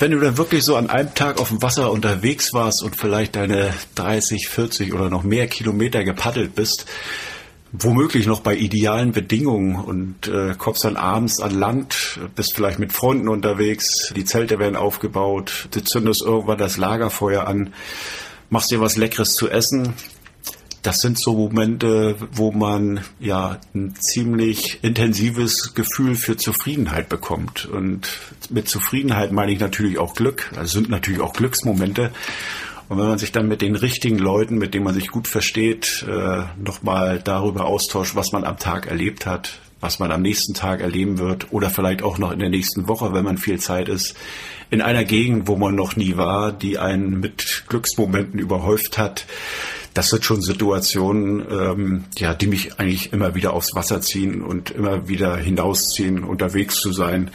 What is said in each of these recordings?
wenn du dann wirklich so an einem Tag auf dem Wasser unterwegs warst und vielleicht deine 30, 40 oder noch mehr Kilometer gepaddelt bist, womöglich noch bei idealen Bedingungen und äh, kommst dann abends an Land, bist vielleicht mit Freunden unterwegs, die Zelte werden aufgebaut, du zündest irgendwann das Lagerfeuer an, machst dir was Leckeres zu essen, das sind so Momente, wo man ja ein ziemlich intensives Gefühl für Zufriedenheit bekommt. Und mit Zufriedenheit meine ich natürlich auch Glück. Das sind natürlich auch Glücksmomente. Und wenn man sich dann mit den richtigen Leuten, mit denen man sich gut versteht, äh, nochmal darüber austauscht, was man am Tag erlebt hat, was man am nächsten Tag erleben wird oder vielleicht auch noch in der nächsten Woche, wenn man viel Zeit ist, in einer Gegend, wo man noch nie war, die einen mit Glücksmomenten überhäuft hat, das sind schon Situationen, ähm, ja, die mich eigentlich immer wieder aufs Wasser ziehen und immer wieder hinausziehen, unterwegs zu sein,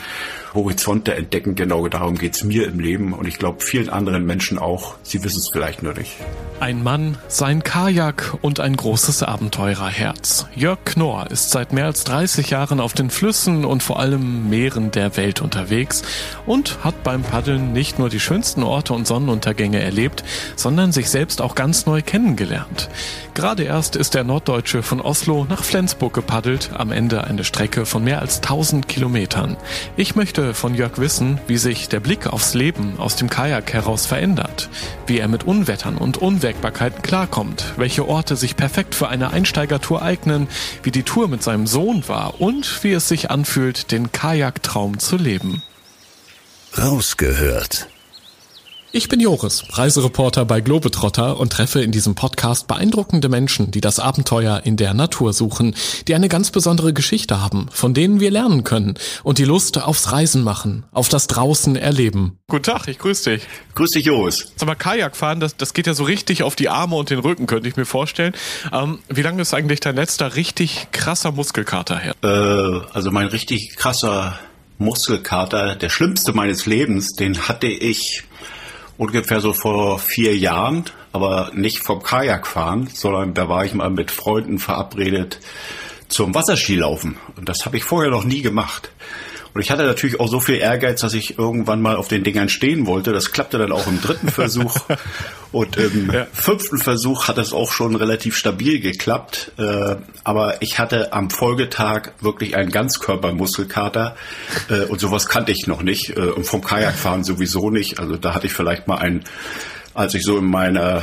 Horizonte entdecken. Genau darum geht's mir im Leben und ich glaube vielen anderen Menschen auch. Sie wissen es vielleicht nur nicht. Ein Mann, sein Kajak und ein großes Abenteurerherz. Jörg Knorr ist seit mehr als 30 Jahren auf den Flüssen und vor allem Meeren der Welt unterwegs und hat beim Paddeln nicht nur die schönsten Orte und Sonnenuntergänge erlebt, sondern sich selbst auch ganz neu kennengelernt. Gerade erst ist der Norddeutsche von Oslo nach Flensburg gepaddelt, am Ende eine Strecke von mehr als 1000 Kilometern. Ich möchte von Jörg wissen, wie sich der Blick aufs Leben aus dem Kajak heraus verändert, wie er mit Unwettern und Unwägbarkeiten klarkommt, welche Orte sich perfekt für eine Einsteigertour eignen, wie die Tour mit seinem Sohn war und wie es sich anfühlt, den Kajaktraum zu leben. Rausgehört ich bin Joris, Reisereporter bei Globetrotter und treffe in diesem Podcast beeindruckende Menschen, die das Abenteuer in der Natur suchen, die eine ganz besondere Geschichte haben, von denen wir lernen können und die Lust aufs Reisen machen, auf das draußen erleben. Guten Tag, ich grüße dich. Grüß dich, Joris. Sag mal, Kajakfahren, das, das geht ja so richtig auf die Arme und den Rücken, könnte ich mir vorstellen. Ähm, wie lange ist eigentlich dein letzter richtig krasser Muskelkater her? Äh, also mein richtig krasser Muskelkater, der schlimmste meines Lebens, den hatte ich ungefähr so vor vier Jahren, aber nicht vom Kajakfahren, sondern da war ich mal mit Freunden verabredet zum Wasserskilaufen. Und das habe ich vorher noch nie gemacht. Und ich hatte natürlich auch so viel Ehrgeiz, dass ich irgendwann mal auf den Dingern stehen wollte. Das klappte dann auch im dritten Versuch. Und im ja. fünften Versuch hat es auch schon relativ stabil geklappt. Äh, aber ich hatte am Folgetag wirklich einen Ganzkörpermuskelkater. Äh, und sowas kannte ich noch nicht. Äh, und vom Kajakfahren sowieso nicht. Also da hatte ich vielleicht mal einen, als ich so in meiner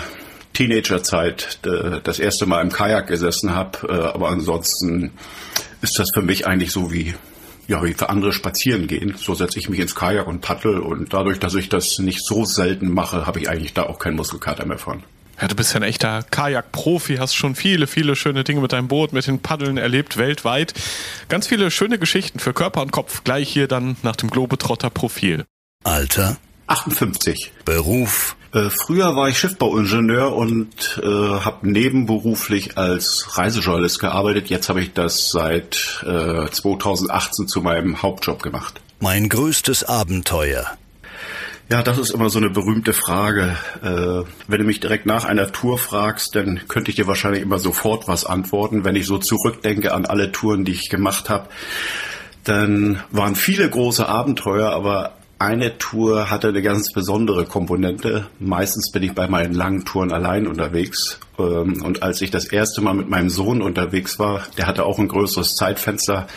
Teenagerzeit das erste Mal im Kajak gesessen habe. Aber ansonsten ist das für mich eigentlich so wie ja, wie für andere spazieren gehen. So setze ich mich ins Kajak und paddel und dadurch, dass ich das nicht so selten mache, habe ich eigentlich da auch keinen Muskelkater mehr von. Ja, du bist ja ein echter Kajak-Profi, hast schon viele, viele schöne Dinge mit deinem Boot, mit den Paddeln erlebt, weltweit. Ganz viele schöne Geschichten für Körper und Kopf, gleich hier dann nach dem Globetrotter-Profil. Alter? 58. Beruf? Äh, früher war ich Schiffbauingenieur und äh, habe nebenberuflich als Reisejournalist gearbeitet. Jetzt habe ich das seit äh, 2018 zu meinem Hauptjob gemacht. Mein größtes Abenteuer. Ja, das ist immer so eine berühmte Frage. Äh, wenn du mich direkt nach einer Tour fragst, dann könnte ich dir wahrscheinlich immer sofort was antworten. Wenn ich so zurückdenke an alle Touren, die ich gemacht habe, dann waren viele große Abenteuer, aber eine Tour hatte eine ganz besondere Komponente. Meistens bin ich bei meinen langen Touren allein unterwegs. Ähm, und als ich das erste Mal mit meinem Sohn unterwegs war, der hatte auch ein größeres Zeitfenster,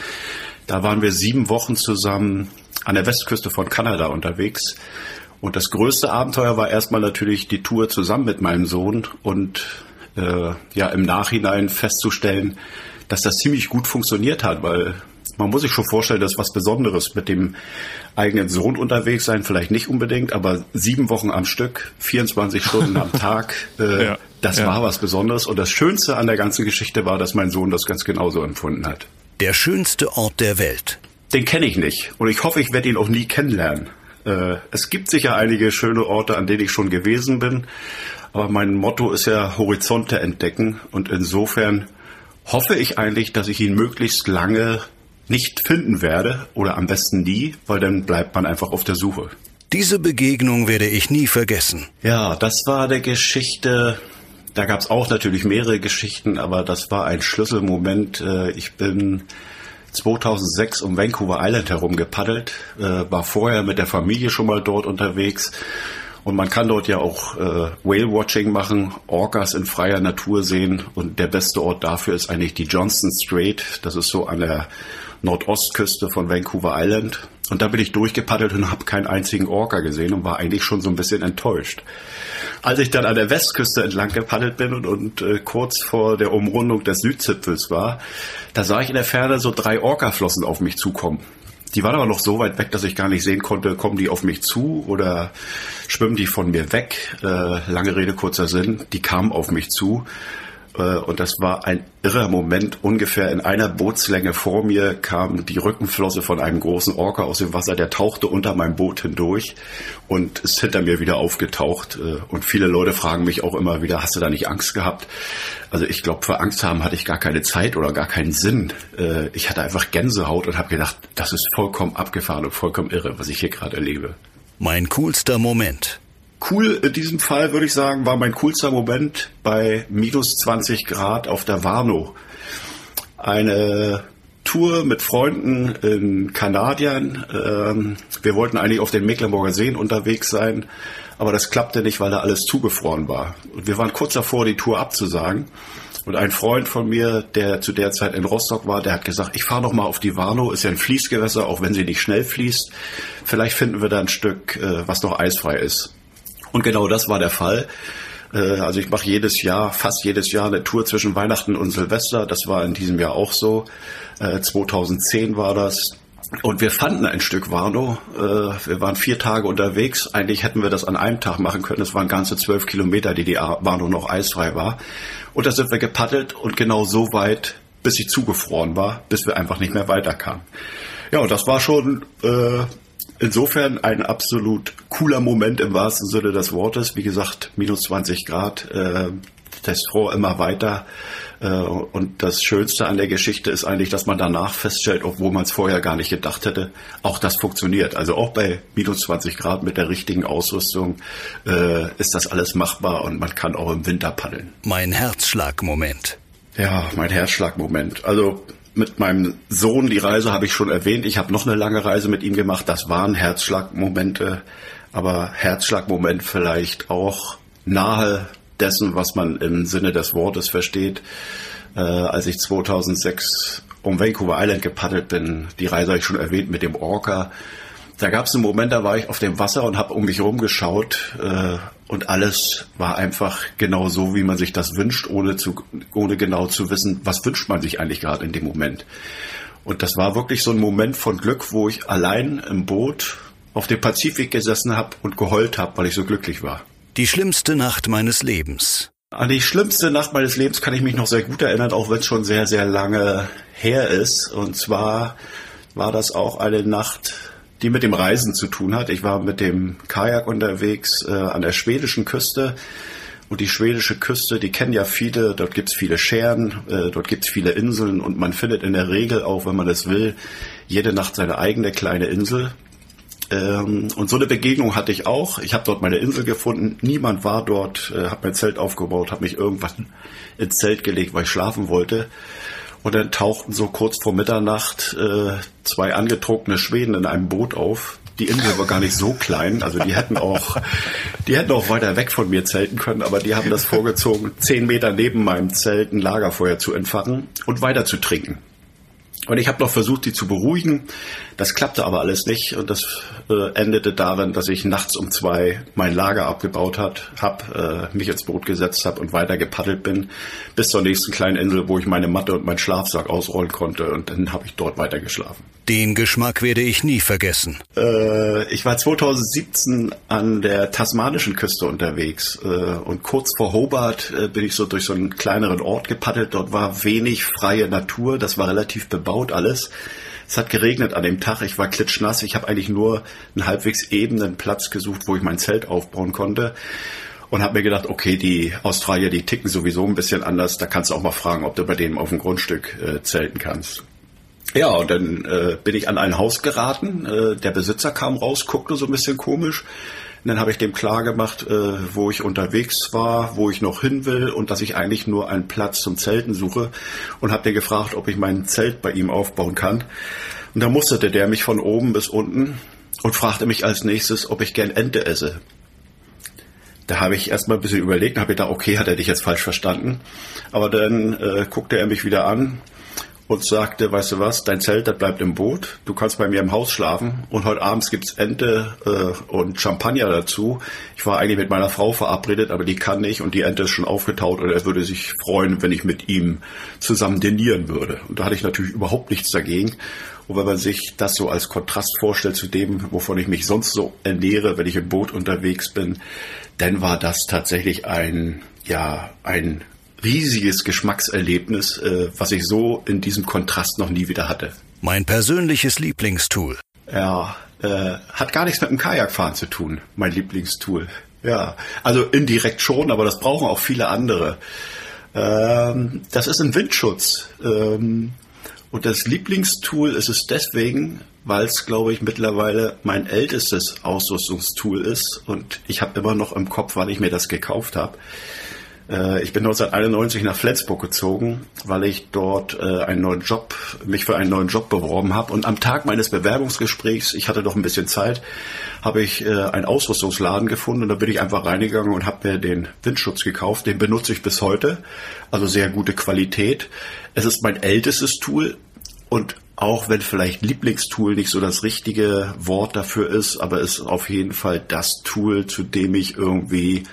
da waren wir sieben Wochen zusammen an der Westküste von Kanada unterwegs. Und das größte Abenteuer war erstmal natürlich die Tour zusammen mit meinem Sohn und äh, ja im Nachhinein festzustellen, dass das ziemlich gut funktioniert hat, weil man muss sich schon vorstellen, das ist was Besonderes mit dem eigenen Sohn unterwegs sein, vielleicht nicht unbedingt, aber sieben Wochen am Stück, 24 Stunden am Tag, äh, ja, das ja. war was Besonderes. Und das Schönste an der ganzen Geschichte war, dass mein Sohn das ganz genauso empfunden hat. Der schönste Ort der Welt. Den kenne ich nicht und ich hoffe, ich werde ihn auch nie kennenlernen. Äh, es gibt sicher einige schöne Orte, an denen ich schon gewesen bin, aber mein Motto ist ja Horizonte entdecken und insofern hoffe ich eigentlich, dass ich ihn möglichst lange nicht finden werde oder am besten nie, weil dann bleibt man einfach auf der Suche. Diese Begegnung werde ich nie vergessen. Ja, das war der Geschichte. Da gab es auch natürlich mehrere Geschichten, aber das war ein Schlüsselmoment. Äh, ich bin 2006 um Vancouver Island herum gepaddelt, äh, war vorher mit der Familie schon mal dort unterwegs. Und man kann dort ja auch äh, Whale-Watching machen, Orcas in freier Natur sehen. Und der beste Ort dafür ist eigentlich die Johnston Strait. Das ist so an der Nordostküste von Vancouver Island. Und da bin ich durchgepaddelt und habe keinen einzigen Orca gesehen und war eigentlich schon so ein bisschen enttäuscht. Als ich dann an der Westküste entlang gepaddelt bin und, und äh, kurz vor der Umrundung des Südzipfels war, da sah ich in der Ferne so drei Orca-Flossen auf mich zukommen. Die waren aber noch so weit weg, dass ich gar nicht sehen konnte, kommen die auf mich zu oder schwimmen die von mir weg. Äh, lange Rede, kurzer Sinn, die kamen auf mich zu. Äh, und das war ein irrer Moment. Ungefähr in einer Bootslänge vor mir kam die Rückenflosse von einem großen Orca aus dem Wasser. Der tauchte unter meinem Boot hindurch und ist hinter mir wieder aufgetaucht. Äh, und viele Leute fragen mich auch immer wieder, hast du da nicht Angst gehabt? Also ich glaube, für Angst haben hatte ich gar keine Zeit oder gar keinen Sinn. Äh, ich hatte einfach Gänsehaut und habe gedacht, das ist vollkommen abgefahren und vollkommen irre, was ich hier gerade erlebe. Mein coolster Moment. Cool in diesem Fall würde ich sagen, war mein coolster Moment bei minus 20 Grad auf der Warnow. Eine Tour mit Freunden in Kanadien. Ähm, wir wollten eigentlich auf den Mecklenburger Seen unterwegs sein, aber das klappte nicht, weil da alles zugefroren war. Und wir waren kurz davor, die Tour abzusagen. Und ein Freund von mir, der zu der Zeit in Rostock war, der hat gesagt, ich fahre noch mal auf die Warnow, ist ja ein Fließgewässer, auch wenn sie nicht schnell fließt. Vielleicht finden wir da ein Stück, äh, was noch eisfrei ist. Und genau das war der Fall. Äh, also ich mache jedes Jahr, fast jedes Jahr eine Tour zwischen Weihnachten und Silvester. Das war in diesem Jahr auch so. 2010 äh, war das. Und wir fanden ein Stück Warnow. Äh, wir waren vier Tage unterwegs. Eigentlich hätten wir das an einem Tag machen können. Es waren ganze zwölf Kilometer, die die Warnow noch eisfrei war. Und da sind wir gepaddelt und genau so weit, bis sie zugefroren war, bis wir einfach nicht mehr weiterkamen. Ja, und das war schon äh, insofern ein absolut cooler Moment im wahrsten Sinne des Wortes. Wie gesagt, minus 20 Grad, äh, das immer weiter. Äh, und das Schönste an der Geschichte ist eigentlich, dass man danach feststellt, obwohl man es vorher gar nicht gedacht hätte, auch das funktioniert. Also auch bei minus 20 Grad mit der richtigen Ausrüstung äh, ist das alles machbar und man kann auch im Winter paddeln. Mein Herzschlagmoment. Ja, mein Herzschlagmoment. Also mit meinem Sohn, die Reise habe ich schon erwähnt. Ich habe noch eine lange Reise mit ihm gemacht. Das waren Herzschlagmomente, aber Herzschlagmoment vielleicht auch nahe dessen, was man im Sinne des Wortes versteht. Äh, als ich 2006 um Vancouver Island gepaddelt bin, die Reise habe ich schon erwähnt mit dem Orca. Da gab es einen Moment, da war ich auf dem Wasser und habe um mich rumgeschaut äh, und alles war einfach genau so, wie man sich das wünscht, ohne, zu, ohne genau zu wissen, was wünscht man sich eigentlich gerade in dem Moment. Und das war wirklich so ein Moment von Glück, wo ich allein im Boot auf dem Pazifik gesessen habe und geheult habe, weil ich so glücklich war. Die schlimmste Nacht meines Lebens. An die schlimmste Nacht meines Lebens kann ich mich noch sehr gut erinnern, auch wenn es schon sehr, sehr lange her ist. Und zwar war das auch eine Nacht, die mit dem Reisen zu tun hat. Ich war mit dem Kajak unterwegs äh, an der schwedischen Küste. Und die schwedische Küste, die kennen ja viele, dort gibt's viele Scheren, äh, dort gibt's viele Inseln und man findet in der Regel auch, wenn man das will, jede Nacht seine eigene kleine Insel. Ähm, und so eine Begegnung hatte ich auch. Ich habe dort meine Insel gefunden. Niemand war dort. Äh, habe mein Zelt aufgebaut, habe mich irgendwann ins Zelt gelegt, weil ich schlafen wollte. Und dann tauchten so kurz vor Mitternacht äh, zwei angetrunkene Schweden in einem Boot auf. Die Insel war gar nicht so klein, also die hätten auch, die hätten auch weiter weg von mir zelten können, aber die haben das vorgezogen, zehn Meter neben meinem Zelt ein Lagerfeuer zu entfachen und weiter zu trinken. Und ich habe noch versucht, die zu beruhigen. Das klappte aber alles nicht und das äh, endete darin, dass ich nachts um zwei mein Lager abgebaut hat, habe äh, mich ins Boot gesetzt habe und weiter gepaddelt bin bis zur nächsten kleinen Insel, wo ich meine Matte und meinen Schlafsack ausrollen konnte und dann habe ich dort weiter geschlafen. Den Geschmack werde ich nie vergessen. Äh, ich war 2017 an der tasmanischen Küste unterwegs äh, und kurz vor Hobart äh, bin ich so durch so einen kleineren Ort gepaddelt. Dort war wenig freie Natur, das war relativ bebaut alles. Es hat geregnet an dem Tag, ich war klitschnass, ich habe eigentlich nur einen halbwegs ebenen Platz gesucht, wo ich mein Zelt aufbauen konnte und habe mir gedacht, okay, die Australier, die ticken sowieso ein bisschen anders, da kannst du auch mal fragen, ob du bei denen auf dem Grundstück äh, zelten kannst. Ja, und dann äh, bin ich an ein Haus geraten, äh, der Besitzer kam raus, guckte so ein bisschen komisch, und dann habe ich dem klar gemacht, äh, wo ich unterwegs war, wo ich noch hin will und dass ich eigentlich nur einen Platz zum Zelten suche und habe den gefragt, ob ich mein Zelt bei ihm aufbauen kann. Und da musterte der mich von oben bis unten und fragte mich als nächstes, ob ich gern Ente esse. Da habe ich erstmal ein bisschen überlegt und habe gedacht, okay, hat er dich jetzt falsch verstanden. Aber dann äh, guckte er mich wieder an und sagte, weißt du was, dein Zelt, das bleibt im Boot, du kannst bei mir im Haus schlafen und heute abends gibt's Ente äh, und Champagner dazu. Ich war eigentlich mit meiner Frau verabredet, aber die kann nicht und die Ente ist schon aufgetaut und er würde sich freuen, wenn ich mit ihm zusammen dinieren würde. Und da hatte ich natürlich überhaupt nichts dagegen. Und wenn man sich das so als Kontrast vorstellt zu dem, wovon ich mich sonst so ernähre, wenn ich im Boot unterwegs bin, dann war das tatsächlich ein, ja, ein riesiges Geschmackserlebnis, äh, was ich so in diesem Kontrast noch nie wieder hatte. Mein persönliches Lieblingstool. Ja, äh, hat gar nichts mit dem Kajakfahren zu tun, mein Lieblingstool. Ja, also indirekt schon, aber das brauchen auch viele andere. Ähm, das ist ein Windschutz. Ähm, und das Lieblingstool ist es deswegen, weil es, glaube ich, mittlerweile mein ältestes Ausrüstungstool ist. Und ich habe immer noch im Kopf, wann ich mir das gekauft habe. Äh, ich bin 1991 nach Flensburg gezogen, weil ich dort äh, einen neuen Job, mich für einen neuen Job beworben habe. Und am Tag meines Bewerbungsgesprächs, ich hatte doch ein bisschen Zeit, habe ich äh, einen Ausrüstungsladen gefunden und da bin ich einfach reingegangen und habe mir den Windschutz gekauft. Den benutze ich bis heute, also sehr gute Qualität. Es ist mein ältestes Tool und auch wenn vielleicht Lieblingstool nicht so das richtige Wort dafür ist, aber ist auf jeden Fall das Tool, zu dem ich irgendwie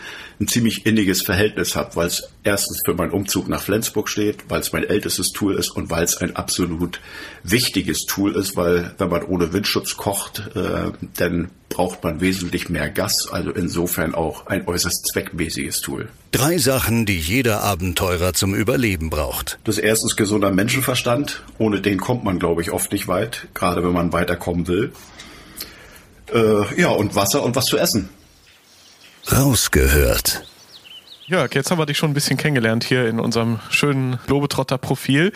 ein ziemlich inniges Verhältnis habe, weil es erstens für meinen Umzug nach Flensburg steht, weil es mein ältestes Tool ist und weil es ein absolut wichtiges Tool ist, weil wenn man ohne Windschutz kocht, äh, dann braucht man wesentlich mehr Gas, also insofern auch ein äußerst zweckmäßiges Tool. Drei Sachen, die jeder Abenteurer zum Überleben braucht. Das erste ist gesunder Menschenverstand. Ohne den kommt man, glaube ich, oft nicht weit, gerade wenn man weiterkommen will. Äh, ja, und Wasser und was zu essen. Rausgehört. Jörg, jetzt haben wir dich schon ein bisschen kennengelernt hier in unserem schönen Globetrotter-Profil.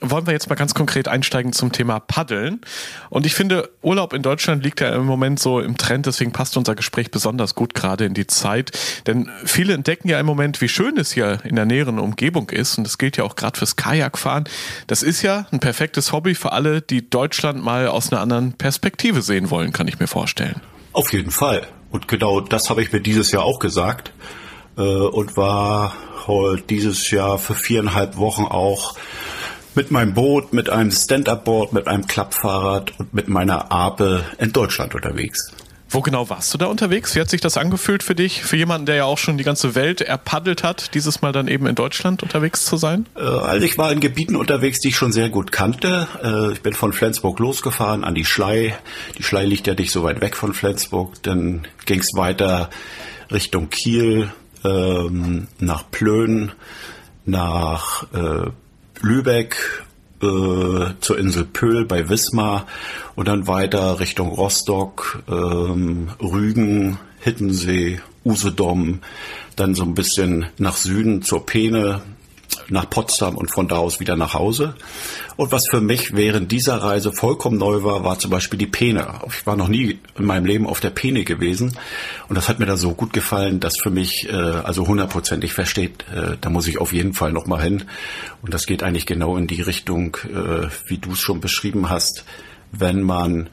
Wollen wir jetzt mal ganz konkret einsteigen zum Thema Paddeln. Und ich finde, Urlaub in Deutschland liegt ja im Moment so im Trend, deswegen passt unser Gespräch besonders gut gerade in die Zeit. Denn viele entdecken ja im Moment, wie schön es hier in der näheren Umgebung ist. Und das gilt ja auch gerade fürs Kajakfahren. Das ist ja ein perfektes Hobby für alle, die Deutschland mal aus einer anderen Perspektive sehen wollen, kann ich mir vorstellen. Auf jeden Fall. Und genau das habe ich mir dieses Jahr auch gesagt äh, und war heute dieses Jahr für viereinhalb Wochen auch mit meinem Boot, mit einem Stand-Up-Board, mit einem Klappfahrrad und mit meiner Ape in Deutschland unterwegs. Wo genau warst du da unterwegs? Wie hat sich das angefühlt für dich? Für jemanden, der ja auch schon die ganze Welt erpaddelt hat, dieses Mal dann eben in Deutschland unterwegs zu sein? Äh, also ich war in Gebieten unterwegs, die ich schon sehr gut kannte. Äh, ich bin von Flensburg losgefahren an die Schlei. Die Schlei liegt ja nicht so weit weg von Flensburg. Dann ging es weiter Richtung Kiel, ähm, nach Plön, nach äh, Lübeck, äh, zur Insel Pöhl bei Wismar und dann weiter Richtung Rostock, ähm, Rügen, Hittensee, Usedom, dann so ein bisschen nach Süden zur Peene, nach Potsdam und von da aus wieder nach Hause. Und was für mich während dieser Reise vollkommen neu war, war zum Beispiel die Peene. Ich war noch nie in meinem Leben auf der Peene gewesen und das hat mir da so gut gefallen, dass für mich äh, also hundertprozentig versteht, äh, da muss ich auf jeden Fall noch mal hin. Und das geht eigentlich genau in die Richtung, äh, wie du es schon beschrieben hast, wenn man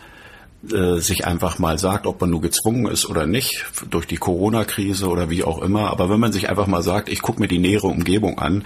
äh, sich einfach mal sagt, ob man nur gezwungen ist oder nicht, durch die Corona-Krise oder wie auch immer. Aber wenn man sich einfach mal sagt, ich gucke mir die nähere Umgebung an,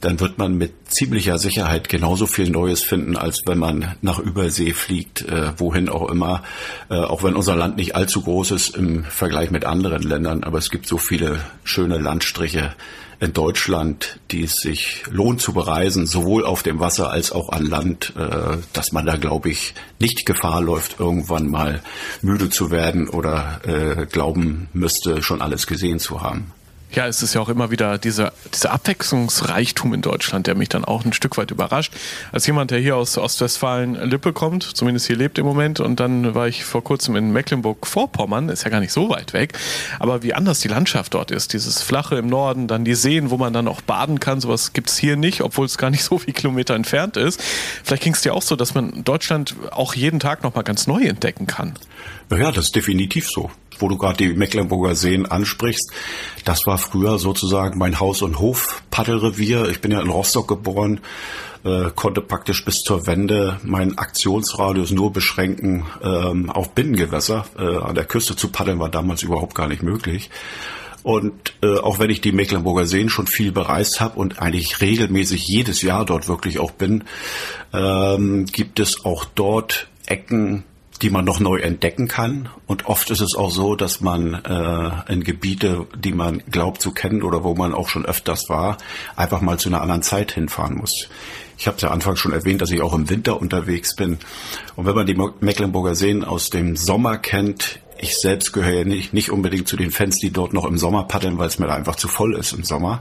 dann wird man mit ziemlicher Sicherheit genauso viel Neues finden, als wenn man nach Übersee fliegt, äh, wohin auch immer. Äh, auch wenn unser Land nicht allzu groß ist im Vergleich mit anderen Ländern, aber es gibt so viele schöne Landstriche in Deutschland, die es sich lohnt zu bereisen, sowohl auf dem Wasser als auch an Land, äh, dass man da, glaube ich, nicht Gefahr läuft, irgendwann mal müde zu werden oder äh, glauben müsste, schon alles gesehen zu haben. Ja, es ist ja auch immer wieder dieser, dieser Abwechslungsreichtum in Deutschland, der mich dann auch ein Stück weit überrascht. Als jemand, der hier aus Ostwestfalen-Lippe kommt, zumindest hier lebt im Moment, und dann war ich vor kurzem in Mecklenburg-Vorpommern, ist ja gar nicht so weit weg, aber wie anders die Landschaft dort ist, dieses Flache im Norden, dann die Seen, wo man dann auch baden kann, sowas gibt's hier nicht, obwohl es gar nicht so viele Kilometer entfernt ist. Vielleicht ging es dir auch so, dass man Deutschland auch jeden Tag nochmal ganz neu entdecken kann. Ja, das ist definitiv so wo du gerade die Mecklenburger Seen ansprichst, das war früher sozusagen mein Haus- und Hof-Paddelrevier. Ich bin ja in Rostock geboren, äh, konnte praktisch bis zur Wende meinen Aktionsradius nur beschränken ähm, auf Binnengewässer. Äh, an der Küste zu paddeln war damals überhaupt gar nicht möglich. Und äh, auch wenn ich die Mecklenburger Seen schon viel bereist habe und eigentlich regelmäßig jedes Jahr dort wirklich auch bin, ähm, gibt es auch dort Ecken, die man noch neu entdecken kann. Und oft ist es auch so, dass man äh, in Gebiete, die man glaubt zu kennen oder wo man auch schon öfters war, einfach mal zu einer anderen Zeit hinfahren muss. Ich habe ja anfangs schon erwähnt, dass ich auch im Winter unterwegs bin. Und wenn man die Mecklenburger Seen aus dem Sommer kennt, ich selbst gehöre ja nicht, nicht unbedingt zu den Fans, die dort noch im Sommer paddeln, weil es mir da einfach zu voll ist im Sommer.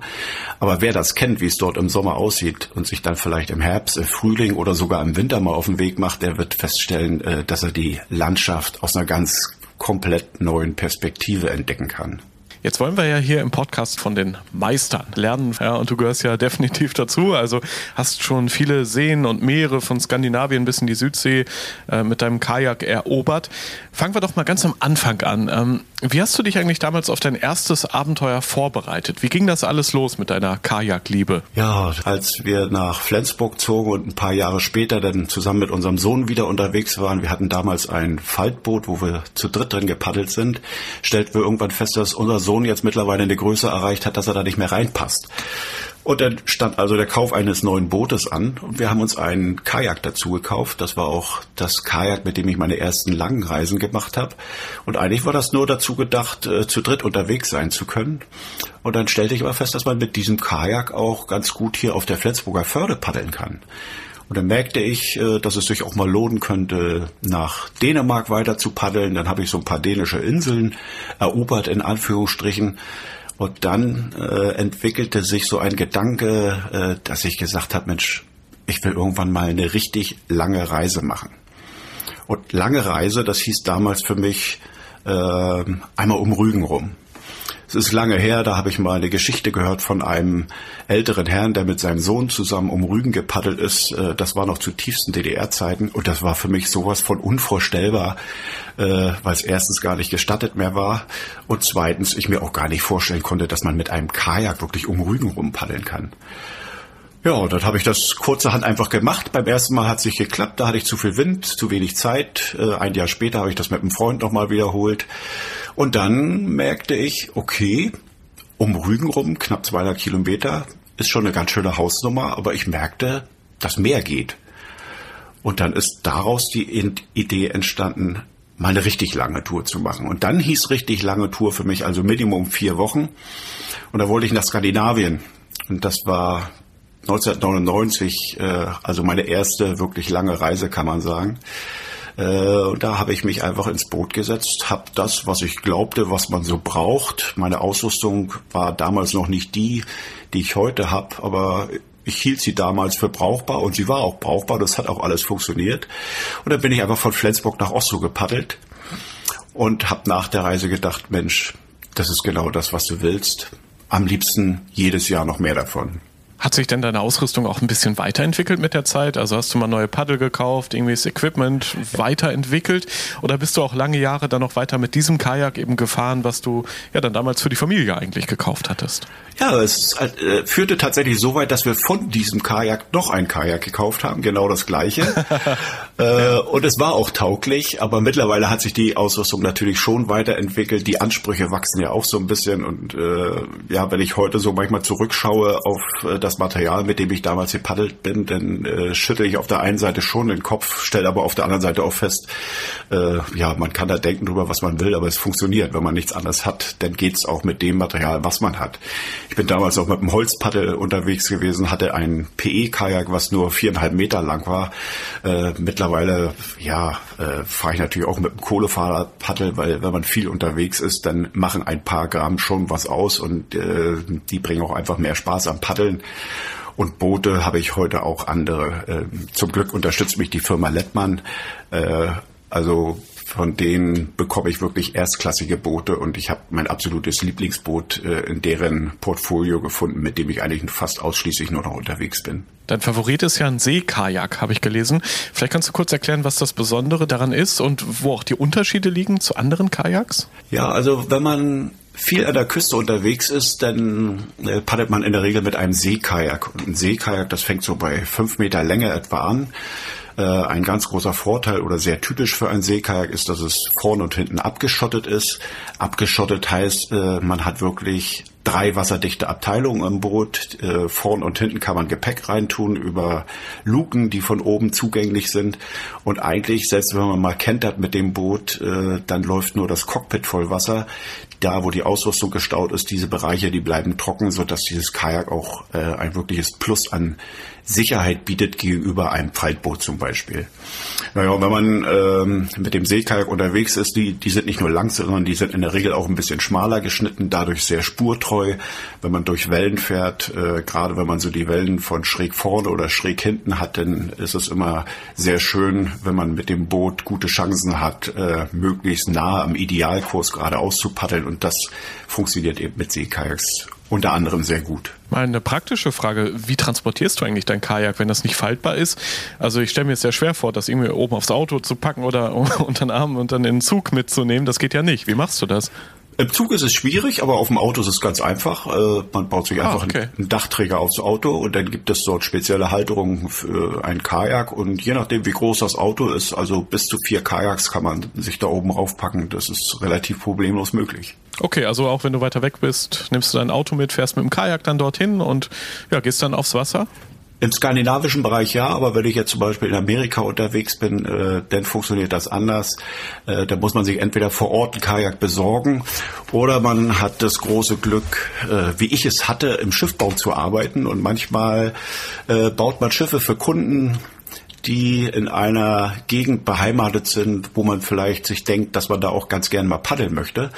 Aber wer das kennt, wie es dort im Sommer aussieht und sich dann vielleicht im Herbst, im Frühling oder sogar im Winter mal auf den Weg macht, der wird feststellen, äh, dass er die Landschaft aus einer ganz komplett neuen Perspektive entdecken kann. Jetzt wollen wir ja hier im Podcast von den Meistern lernen, ja, und du gehörst ja definitiv dazu. Also hast schon viele Seen und Meere von Skandinavien bis in die Südsee äh, mit deinem Kajak erobert. Fangen wir doch mal ganz am Anfang an. Ähm, wie hast du dich eigentlich damals auf dein erstes Abenteuer vorbereitet? Wie ging das alles los mit deiner Kajakliebe? Ja, als wir nach Flensburg zogen und ein paar Jahre später dann zusammen mit unserem Sohn wieder unterwegs waren, wir hatten damals ein Faltboot, wo wir zu dritt drin gepaddelt sind, stellten wir irgendwann fest, dass unser Sohn jetzt mittlerweile eine Größe erreicht hat, dass er da nicht mehr reinpasst. Und dann stand also der Kauf eines neuen Bootes an und wir haben uns einen Kajak dazu gekauft. Das war auch das Kajak, mit dem ich meine ersten langen Reisen gemacht habe. Und eigentlich war das nur dazu gedacht, äh, zu dritt unterwegs sein zu können. Und dann stellte ich aber fest, dass man mit diesem Kajak auch ganz gut hier auf der Flensburger Förde paddeln kann. Und dann merkte ich, äh, dass es sich auch mal lohnen könnte, nach Dänemark weiter zu paddeln. Dann habe ich so ein paar dänische Inseln erobert, in Anführungsstrichen. Und dann äh, entwickelte sich so ein Gedanke, äh, dass ich gesagt habe, Mensch, ich will irgendwann mal eine richtig lange Reise machen. Und lange Reise, das hieß damals für mich äh, einmal um Rügen rum. Es ist lange her, da habe ich mal eine Geschichte gehört von einem älteren Herrn, der mit seinem Sohn zusammen um Rügen gepaddelt ist. Äh, das war noch zu tiefsten DDR-Zeiten und das war für mich sowas von unvorstellbar, äh, weil es erstens gar nicht gestattet mehr war und zweitens ich mir auch gar nicht vorstellen konnte, dass man mit einem Kajak wirklich um Rügen rumpaddeln kann. Ja, und dann habe ich das kurzerhand einfach gemacht. Beim ersten Mal hat es nicht geklappt, da hatte ich zu viel Wind, zu wenig Zeit. Äh, ein Jahr später habe ich das mit einem Freund nochmal wiederholt. Und dann merkte ich, okay, um Rügen rum, knapp 200 Kilometer, ist schon eine ganz schöne Hausnummer, aber ich merkte, dass mehr geht. Und dann ist daraus die Idee entstanden, mal eine richtig lange Tour zu machen. Und dann hieß richtig lange Tour für mich, also Minimum vier Wochen. Und da wollte ich nach Skandinavien. Und das war 1999, äh, also meine erste wirklich lange Reise, kann man sagen. Äh, und da habe ich mich einfach ins Boot gesetzt, habe das, was ich glaubte, was man so braucht. Meine Ausrüstung war damals noch nicht die, die ich heute habe, aber ich hielt sie damals für brauchbar und sie war auch brauchbar. Das hat auch alles funktioniert. Und dann bin ich einfach von Flensburg nach Oslo gepaddelt und habe nach der Reise gedacht, Mensch, das ist genau das, was du willst. Am liebsten jedes Jahr noch mehr davon. Hat sich denn deine Ausrüstung auch ein bisschen weiterentwickelt mit der Zeit? Also hast du mal neue Paddel gekauft, irgendwie das Equipment weiterentwickelt? Oder bist du auch lange Jahre dann noch weiter mit diesem Kajak eben gefahren, was du ja dann damals für die Familie eigentlich gekauft hattest? Ja, es äh, führte tatsächlich so weit, dass wir von diesem Kajak noch ein Kajak gekauft haben, genau das gleiche. äh, und es war auch tauglich, aber mittlerweile hat sich die Ausrüstung natürlich schon weiterentwickelt. Die Ansprüche wachsen ja auch so ein bisschen und äh, ja, wenn ich heute so manchmal zurückschaue auf äh, das Material, mit dem ich damals gepaddelt bin, dann äh, schüttel ich auf der einen Seite schon den Kopf, stelle aber auf der anderen Seite auch fest, äh, ja, man kann da denken drüber, was man will, aber es funktioniert. Wenn man nichts anderes hat, dann geht's auch mit dem Material, was man hat. Ich bin damals auch mit einem Holzpaddel unterwegs gewesen, hatte ein PE-Kajak, was nur viereinhalb Meter lang war. Äh, mittlerweile mittlerweile, ja, äh, fahre ich natürlich auch mit dem Kohlefahrerpaddel, weil wenn man viel unterwegs ist, dann machen ein paar Gramm schon was aus und äh, die bringen auch einfach mehr Spaß am Paddeln. Und Boote habe ich heute auch andere. Äh, zum Glück unterstützt mich die Firma Lettmann. Äh, also von denen bekomme ich wirklich erstklassige Boote und ich habe mein absolutes Lieblingsboot äh, in deren Portfolio gefunden, mit dem ich eigentlich fast ausschließlich nur noch unterwegs bin. Dein Favorit ist ja ein Seekajak, habe ich gelesen. Vielleicht kannst du kurz erklären, was das Besondere daran ist und wo auch die Unterschiede liegen zu anderen Kajaks? Ja, also wenn man viel an der Küste unterwegs ist, dann äh, paddelt man in der Regel mit einem Seekajak. Und ein Seekajak, das fängt so bei fünf Meter Länge etwa an. Äh, ein ganz großer Vorteil oder sehr typisch für ein Seekajak ist, dass es vorne und hinten abgeschottet ist. Abgeschottet heißt, äh, man hat wirklich drei wasserdichte Abteilungen im Boot. Äh, vorn und hinten kann man Gepäck reintun über Luken, die von oben zugänglich sind. Und eigentlich, selbst wenn man mal kentert mit dem Boot, dann läuft nur das Cockpit voll Wasser. Da, wo die Ausrüstung gestaut ist, diese Bereiche, die bleiben trocken, sodass dieses Kajak auch ein wirkliches Plus an Sicherheit bietet gegenüber einem Faltboot zum Beispiel. Naja, wenn man ähm, mit dem Seekajak unterwegs ist, die, die sind nicht nur lang, sondern die sind in der Regel auch ein bisschen schmaler geschnitten, dadurch sehr spurtreu. Wenn man durch Wellen fährt, äh, gerade wenn man so die Wellen von schräg vorne oder schräg hinten hat, dann ist es immer sehr schön, wenn man mit dem Boot gute Chancen hat, äh, möglichst nah am Idealkurs geradeaus zu paddeln und das funktioniert eben mit Seekajaks unter anderem sehr gut. Mal eine praktische Frage, wie transportierst du eigentlich dein Kajak, wenn das nicht faltbar ist? Also ich stelle mir jetzt sehr schwer vor, das irgendwie oben aufs Auto zu packen oder unter den Arm und dann in den Zug mitzunehmen. Das geht ja nicht. Wie machst du das? Im Zug ist es schwierig, aber auf dem Auto ist es ganz einfach. Äh, man baut sich ah, einfach okay. einen Dachträger aufs Auto und dann gibt es dort spezielle Halterungen für ein Kajak und je nachdem, wie groß das Auto ist, also bis zu vier Kajaks kann man sich da oben raufpacken. Das ist relativ problemlos möglich. Okay, also auch wenn du weiter weg bist, nimmst du dein Auto mit, fährst mit dem Kajak dann dorthin und ja, gehst dann aufs Wasser? Im skandinavischen Bereich ja, aber wenn ich jetzt zum Beispiel in Amerika unterwegs bin, äh, dann funktioniert das anders. Äh, da muss man sich entweder vor Ort ein Kajak besorgen oder man hat das große Glück, äh, wie ich es hatte, im Schiffbau zu arbeiten und manchmal äh, baut man Schiffe für Kunden, die in einer Gegend beheimatet sind, wo man vielleicht sich denkt, dass man da auch ganz gern mal paddeln möchte.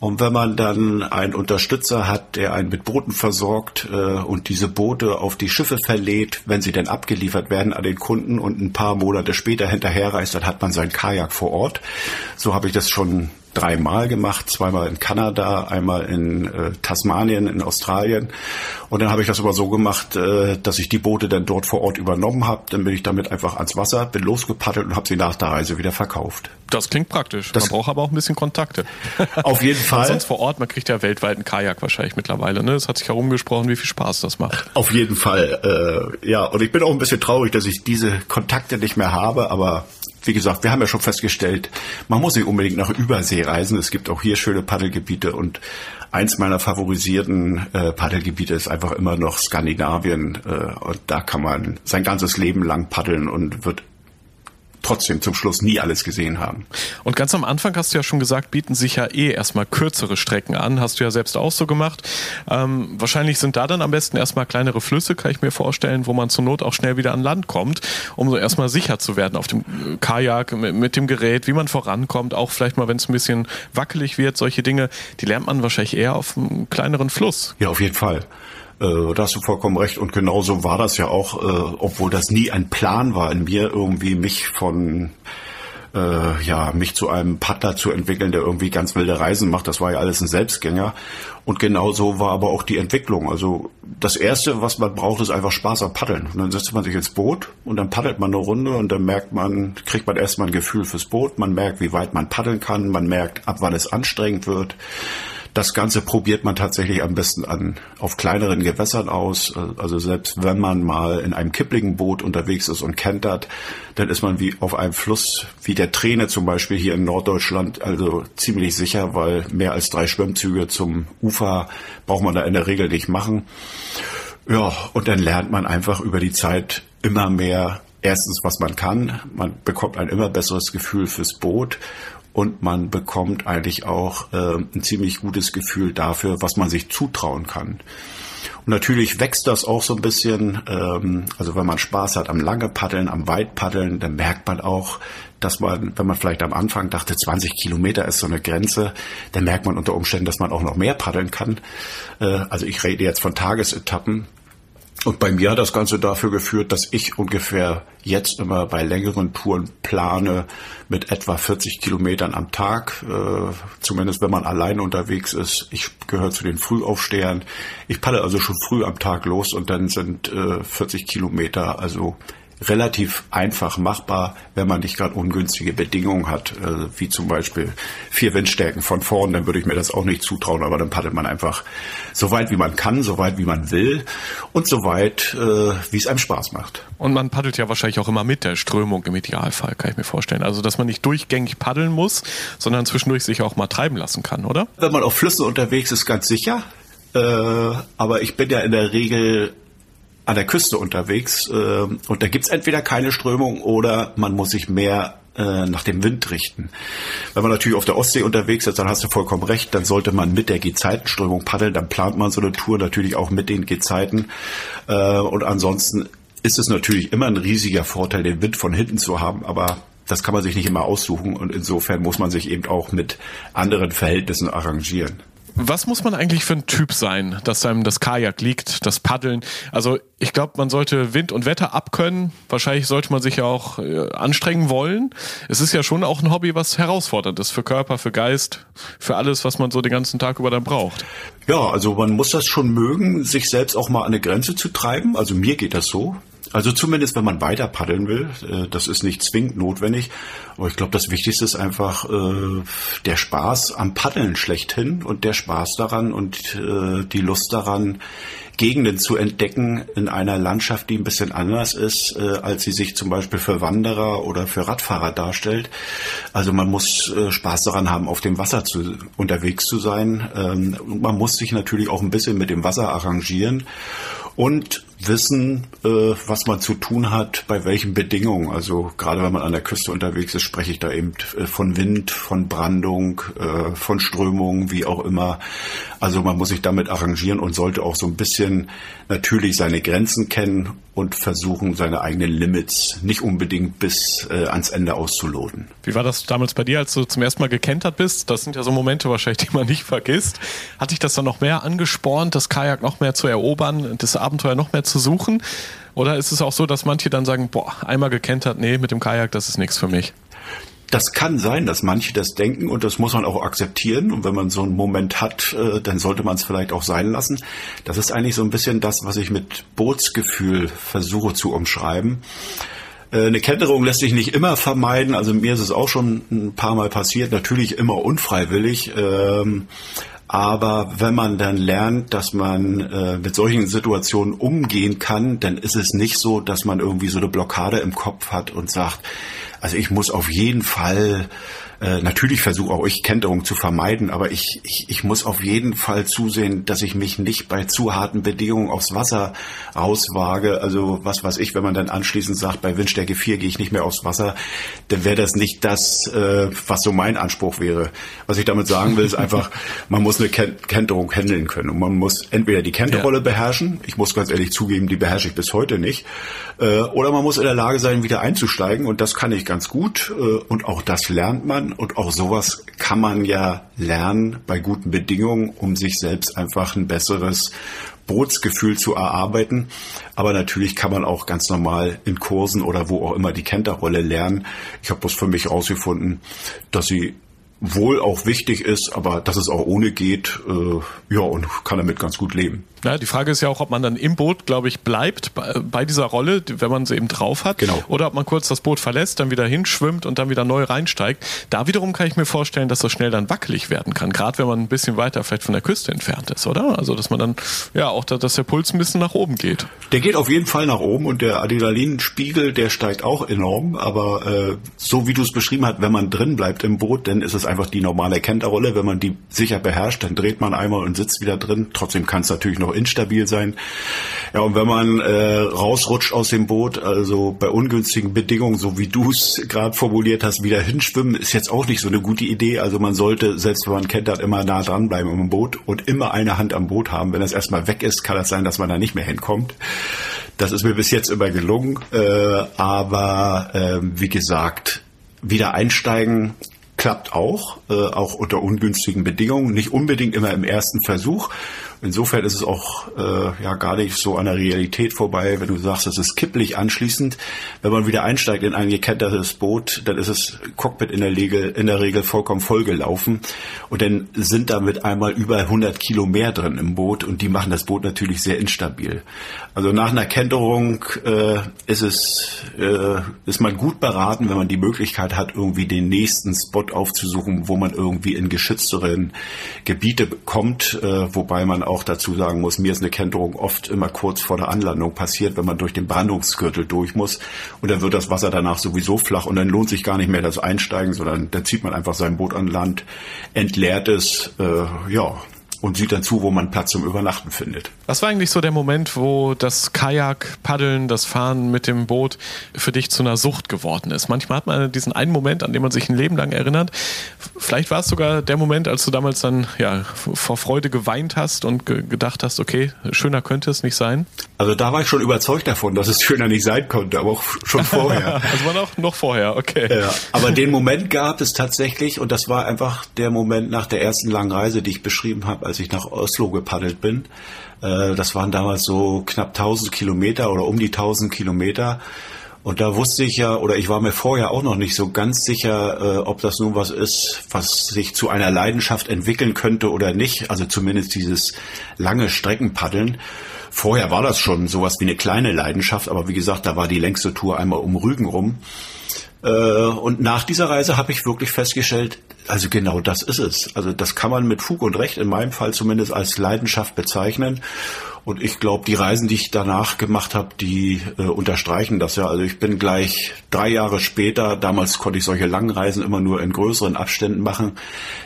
Und wenn man dann einen Unterstützer hat, der einen mit Booten versorgt äh, und diese Boote auf die Schiffe verlädt, wenn sie denn abgeliefert werden an den Kunden und ein paar Monate später hinterherreist, dann hat man sein Kajak vor Ort. So habe ich das schon dreimal gemacht, zweimal in Kanada, einmal in äh, Tasmanien, in Australien. Und dann habe ich das aber so gemacht, äh, dass ich die Boote dann dort vor Ort übernommen habe. Dann bin ich damit einfach ans Wasser, bin losgepaddelt und habe sie nach der Reise wieder verkauft. Das klingt praktisch. Das man braucht aber auch ein bisschen Kontakte. Auf jeden Fall. Sonst vor Ort, man kriegt ja weltweit einen Kajak wahrscheinlich mittlerweile. Ne? Es hat sich herumgesprochen, wie viel Spaß das macht. Auf jeden Fall. Äh, ja, und ich bin auch ein bisschen traurig, dass ich diese Kontakte nicht mehr habe, aber wie gesagt, wir haben ja schon festgestellt, man muss nicht unbedingt nach Übersee reisen. Es gibt auch hier schöne Paddelgebiete und eins meiner favorisierten äh, Paddelgebiete ist einfach immer noch Skandinavien. Äh, und da kann man sein ganzes Leben lang paddeln und wird trotzdem zum Schluss nie alles gesehen haben. Und ganz am Anfang hast du ja schon gesagt, bieten sich ja eh erstmal kürzere Strecken an. Hast du ja selbst auch so gemacht. Ähm, wahrscheinlich sind da dann am besten erstmal kleinere Flüsse, kann ich mir vorstellen, wo man zur Not auch schnell wieder an Land kommt, um so erstmal sicher zu werden auf dem äh, Kajak, mit, mit dem Gerät, wie man vorankommt, auch vielleicht mal, wenn es ein bisschen wackelig wird, solche Dinge, die lernt man wahrscheinlich eher auf einem kleineren Fluss. Ja, auf jeden Fall. Äh, da hast du vollkommen recht. Und genauso war das ja auch, äh, obwohl das nie ein Plan war in mir, irgendwie mich von äh, ja, mich zu einem Paddler zu entwickeln, der irgendwie ganz wilde Reisen macht. Das war ja alles ein Selbstgänger. Und genauso war aber auch die Entwicklung. Also das Erste, was man braucht, ist einfach Spaß am Paddeln. Und dann setzt man sich ins Boot und dann paddelt man eine Runde und dann merkt man, kriegt man erstmal ein Gefühl fürs Boot. Man merkt, wie weit man paddeln kann. Man merkt, ab wann es anstrengend wird. Das Ganze probiert man tatsächlich am besten an, auf kleineren Gewässern aus. Also selbst wenn man mal in einem kippligen Boot unterwegs ist und kentert, dann ist man wie auf einem Fluss, wie der Träne zum Beispiel hier in Norddeutschland, also ziemlich sicher, weil mehr als drei Schwimmzüge zum Ufer braucht man da in der Regel nicht machen. Ja, und dann lernt man einfach über die Zeit immer mehr erstens, was man kann. Man bekommt ein immer besseres Gefühl fürs Boot und man bekommt eigentlich auch äh, ein ziemlich gutes Gefühl dafür, was man sich zutrauen kann. natürlich wächst das auch so ein bisschen. Ähm, also wenn man Spaß hat am lange Paddeln, am weit Paddeln, dann merkt man auch, dass man, wenn man vielleicht am Anfang dachte, 20 Kilometer ist so eine Grenze, dann merkt man unter Umständen, dass man auch noch mehr paddeln kann. Äh, also ich rede jetzt von Tagesetappen. Und bei mir hat das Ganze dafür geführt, dass ich ungefähr jetzt immer bei längeren Touren plane mit etwa 40 Kilometern am Tag. Äh, zumindest wenn man allein unterwegs ist. Ich gehöre zu den Frühaufstehern. Ich paddle also schon früh am Tag los und dann sind äh, 40 Kilometer also relativ einfach machbar, wenn man nicht gerade ungünstige Bedingungen hat, äh, wie zum Beispiel vier Windstärken von vorn, dann würde ich mir das auch nicht zutrauen, aber dann paddelt man einfach so weit wie man kann, so weit wie man will und so weit, äh, wie es einem Spaß macht. Und man paddelt ja wahrscheinlich auch immer mit der Strömung im Idealfall, kann ich mir vorstellen. Also, dass man nicht durchgängig paddeln muss, sondern zwischendurch sich auch mal treiben lassen kann, oder? Wenn man auf Flüssen unterwegs ist, ganz sicher. Äh, aber ich bin ja in der Regel an der Küste unterwegs äh, und da gibt's entweder keine Strömung oder man muss sich mehr äh, nach dem Wind richten. Wenn man natürlich auf der Ostsee unterwegs ist, dann hast du vollkommen recht, dann sollte man mit der Gezeitenströmung paddeln, dann plant man so eine Tour natürlich auch mit den Gezeiten äh, und ansonsten ist es natürlich immer ein riesiger Vorteil, den Wind von hinten zu haben, aber das kann man sich nicht immer aussuchen und insofern muss man sich eben auch mit anderen Verhältnissen arrangieren. Was muss man eigentlich für ein Typ sein, dass einem das Kajak liegt, das Paddeln? Also ich glaube, man sollte Wind und Wetter abkönnen. Wahrscheinlich sollte man sich ja auch äh, anstrengen wollen. Es ist ja schon auch ein Hobby, was herausfordernd ist für Körper, für Geist, für alles, was man so den ganzen Tag über dann braucht. Ja, also man muss das schon mögen, sich selbst auch mal an eine Grenze zu treiben. Also mir geht das so. Also zumindest, wenn man weiter paddeln will, äh, das ist nicht zwingend notwendig. Aber ich glaube, das Wichtigste ist einfach äh, der Spaß am Paddeln schlechthin und der Spaß daran und äh, die Lust daran, Gegenden zu entdecken in einer Landschaft, die ein bisschen anders ist, äh, als sie sich zum Beispiel für Wanderer oder für Radfahrer darstellt. Also man muss äh, Spaß daran haben, auf dem Wasser zu, unterwegs zu sein. Ähm, man muss sich natürlich auch ein bisschen mit dem Wasser arrangieren und wissen, äh, was man zu tun hat, bei welchen Bedingungen. Also gerade wenn man an der Küste unterwegs ist, spreche ich da eben äh, von Wind, von Brandung, äh, von Strömung, wie auch immer. Also man muss sich damit arrangieren und sollte auch so ein bisschen natürlich seine Grenzen kennen und versuchen, seine eigenen Limits nicht unbedingt bis äh, ans Ende auszuloten. Wie war das damals bei dir, als du zum ersten Mal gekentert bist? Das sind ja so Momente wahrscheinlich, die man nicht vergisst. Hat dich das dann noch mehr angespornt, das Kajak noch mehr zu erobern, das Abenteuer noch mehr zu suchen? Oder ist es auch so, dass manche dann sagen, boah, einmal gekentert, nee, mit dem Kajak, das ist nichts für mich? Das kann sein, dass manche das denken und das muss man auch akzeptieren. Und wenn man so einen Moment hat, äh, dann sollte man es vielleicht auch sein lassen. Das ist eigentlich so ein bisschen das, was ich mit Bootsgefühl versuche zu umschreiben. Äh, eine Kenterung lässt sich nicht immer vermeiden. Also mir ist es auch schon ein paar Mal passiert. Natürlich immer unfreiwillig. Aber wenn man dann lernt, dass man äh, mit solchen Situationen umgehen kann, dann ist es nicht so, dass man irgendwie so eine Blockade im Kopf hat und sagt, also ich muss auf jeden Fall äh, natürlich versuche auch ich Kenterung zu vermeiden, aber ich, ich, ich muss auf jeden Fall zusehen, dass ich mich nicht bei zu harten Bedingungen aufs Wasser rauswage. Also was weiß ich, wenn man dann anschließend sagt, bei Windstärke 4 gehe ich nicht mehr aufs Wasser, dann wäre das nicht das, äh, was so mein Anspruch wäre. Was ich damit sagen will, ist einfach, man muss eine Kenterung handeln können. Und man muss entweder die Kenterrolle ja. beherrschen, ich muss ganz ehrlich zugeben, die beherrsche ich bis heute nicht, äh, oder man muss in der Lage sein, wieder einzusteigen und das kann ich ganz gut äh, und auch das lernt man und auch sowas kann man ja lernen bei guten Bedingungen, um sich selbst einfach ein besseres Bootsgefühl zu erarbeiten. Aber natürlich kann man auch ganz normal in Kursen oder wo auch immer die Kenterrolle lernen. Ich habe bloß für mich herausgefunden, dass sie wohl auch wichtig ist, aber dass es auch ohne geht, äh, ja, und kann damit ganz gut leben. Ja, die Frage ist ja auch, ob man dann im Boot, glaube ich, bleibt bei, dieser Rolle, wenn man sie eben drauf hat. Genau. Oder ob man kurz das Boot verlässt, dann wieder hinschwimmt und dann wieder neu reinsteigt. Da wiederum kann ich mir vorstellen, dass das schnell dann wackelig werden kann. Gerade wenn man ein bisschen weiter vielleicht von der Küste entfernt ist, oder? Also, dass man dann, ja, auch, dass der Puls ein bisschen nach oben geht. Der geht auf jeden Fall nach oben und der Adrenalinspiegel, der steigt auch enorm. Aber äh, so wie du es beschrieben hast, wenn man drin bleibt im Boot, dann ist es einfach die normale Kenterrolle. Wenn man die sicher beherrscht, dann dreht man einmal und sitzt wieder drin. Trotzdem kann es natürlich noch noch instabil sein. Ja, und wenn man äh, rausrutscht aus dem Boot, also bei ungünstigen Bedingungen, so wie du es gerade formuliert hast, wieder hinschwimmen, ist jetzt auch nicht so eine gute Idee. Also man sollte, selbst wenn man kennt, immer nah dranbleiben im Boot und immer eine Hand am Boot haben. Wenn das erstmal weg ist, kann das sein, dass man da nicht mehr hinkommt. Das ist mir bis jetzt immer gelungen. Äh, aber äh, wie gesagt, wieder einsteigen klappt auch, äh, auch unter ungünstigen Bedingungen, nicht unbedingt immer im ersten Versuch. Insofern ist es auch äh, ja gar nicht so an der Realität vorbei, wenn du sagst, es ist kipplich anschließend. Wenn man wieder einsteigt in ein gekentertes Boot, dann ist das Cockpit in der Regel, in der Regel vollkommen vollgelaufen und dann sind damit einmal über 100 Kilo mehr drin im Boot und die machen das Boot natürlich sehr instabil. Also nach einer Kenterung äh, ist es äh, ist man gut beraten, wenn man die Möglichkeit hat, irgendwie den nächsten Spot aufzusuchen, wo man irgendwie in geschützteren Gebiete kommt, äh, wobei man auch dazu sagen muss, mir ist eine Kenterung oft immer kurz vor der Anlandung passiert, wenn man durch den Brandungsgürtel durch muss. Und dann wird das Wasser danach sowieso flach und dann lohnt sich gar nicht mehr das Einsteigen, sondern dann zieht man einfach sein Boot an Land, entleert es, äh, ja, und sieht dann zu, wo man Platz zum Übernachten findet. Was war eigentlich so der Moment, wo das Kajak, Paddeln, das Fahren mit dem Boot für dich zu einer Sucht geworden ist? Manchmal hat man diesen einen Moment, an den man sich ein Leben lang erinnert. Vielleicht war es sogar der Moment, als du damals dann ja vor Freude geweint hast und ge gedacht hast, okay, schöner könnte es nicht sein. Also da war ich schon überzeugt davon, dass es schöner nicht sein konnte, aber auch schon vorher. also war noch, noch vorher, okay. Ja, aber den Moment gab es tatsächlich und das war einfach der Moment nach der ersten langen Reise, die ich beschrieben habe, als ich nach Oslo gepaddelt bin. Äh, das waren damals so knapp 1000 Kilometer oder um die 1000 Kilometer. Und da wusste ich ja, oder ich war mir vorher auch noch nicht so ganz sicher, äh, ob das nun was ist, was sich zu einer Leidenschaft entwickeln könnte oder nicht. Also zumindest dieses lange Streckenpaddeln. Vorher war das schon sowas wie eine kleine Leidenschaft, aber wie gesagt, da war die längste Tour einmal um Rügen rum. Äh, und nach dieser Reise habe ich wirklich festgestellt, also genau das ist es. Also das kann man mit Fug und Recht in meinem Fall zumindest als Leidenschaft bezeichnen. Und ich glaube, die Reisen, die ich danach gemacht habe, die äh, unterstreichen das ja. Also ich bin gleich drei Jahre später, damals konnte ich solche langen Reisen immer nur in größeren Abständen machen.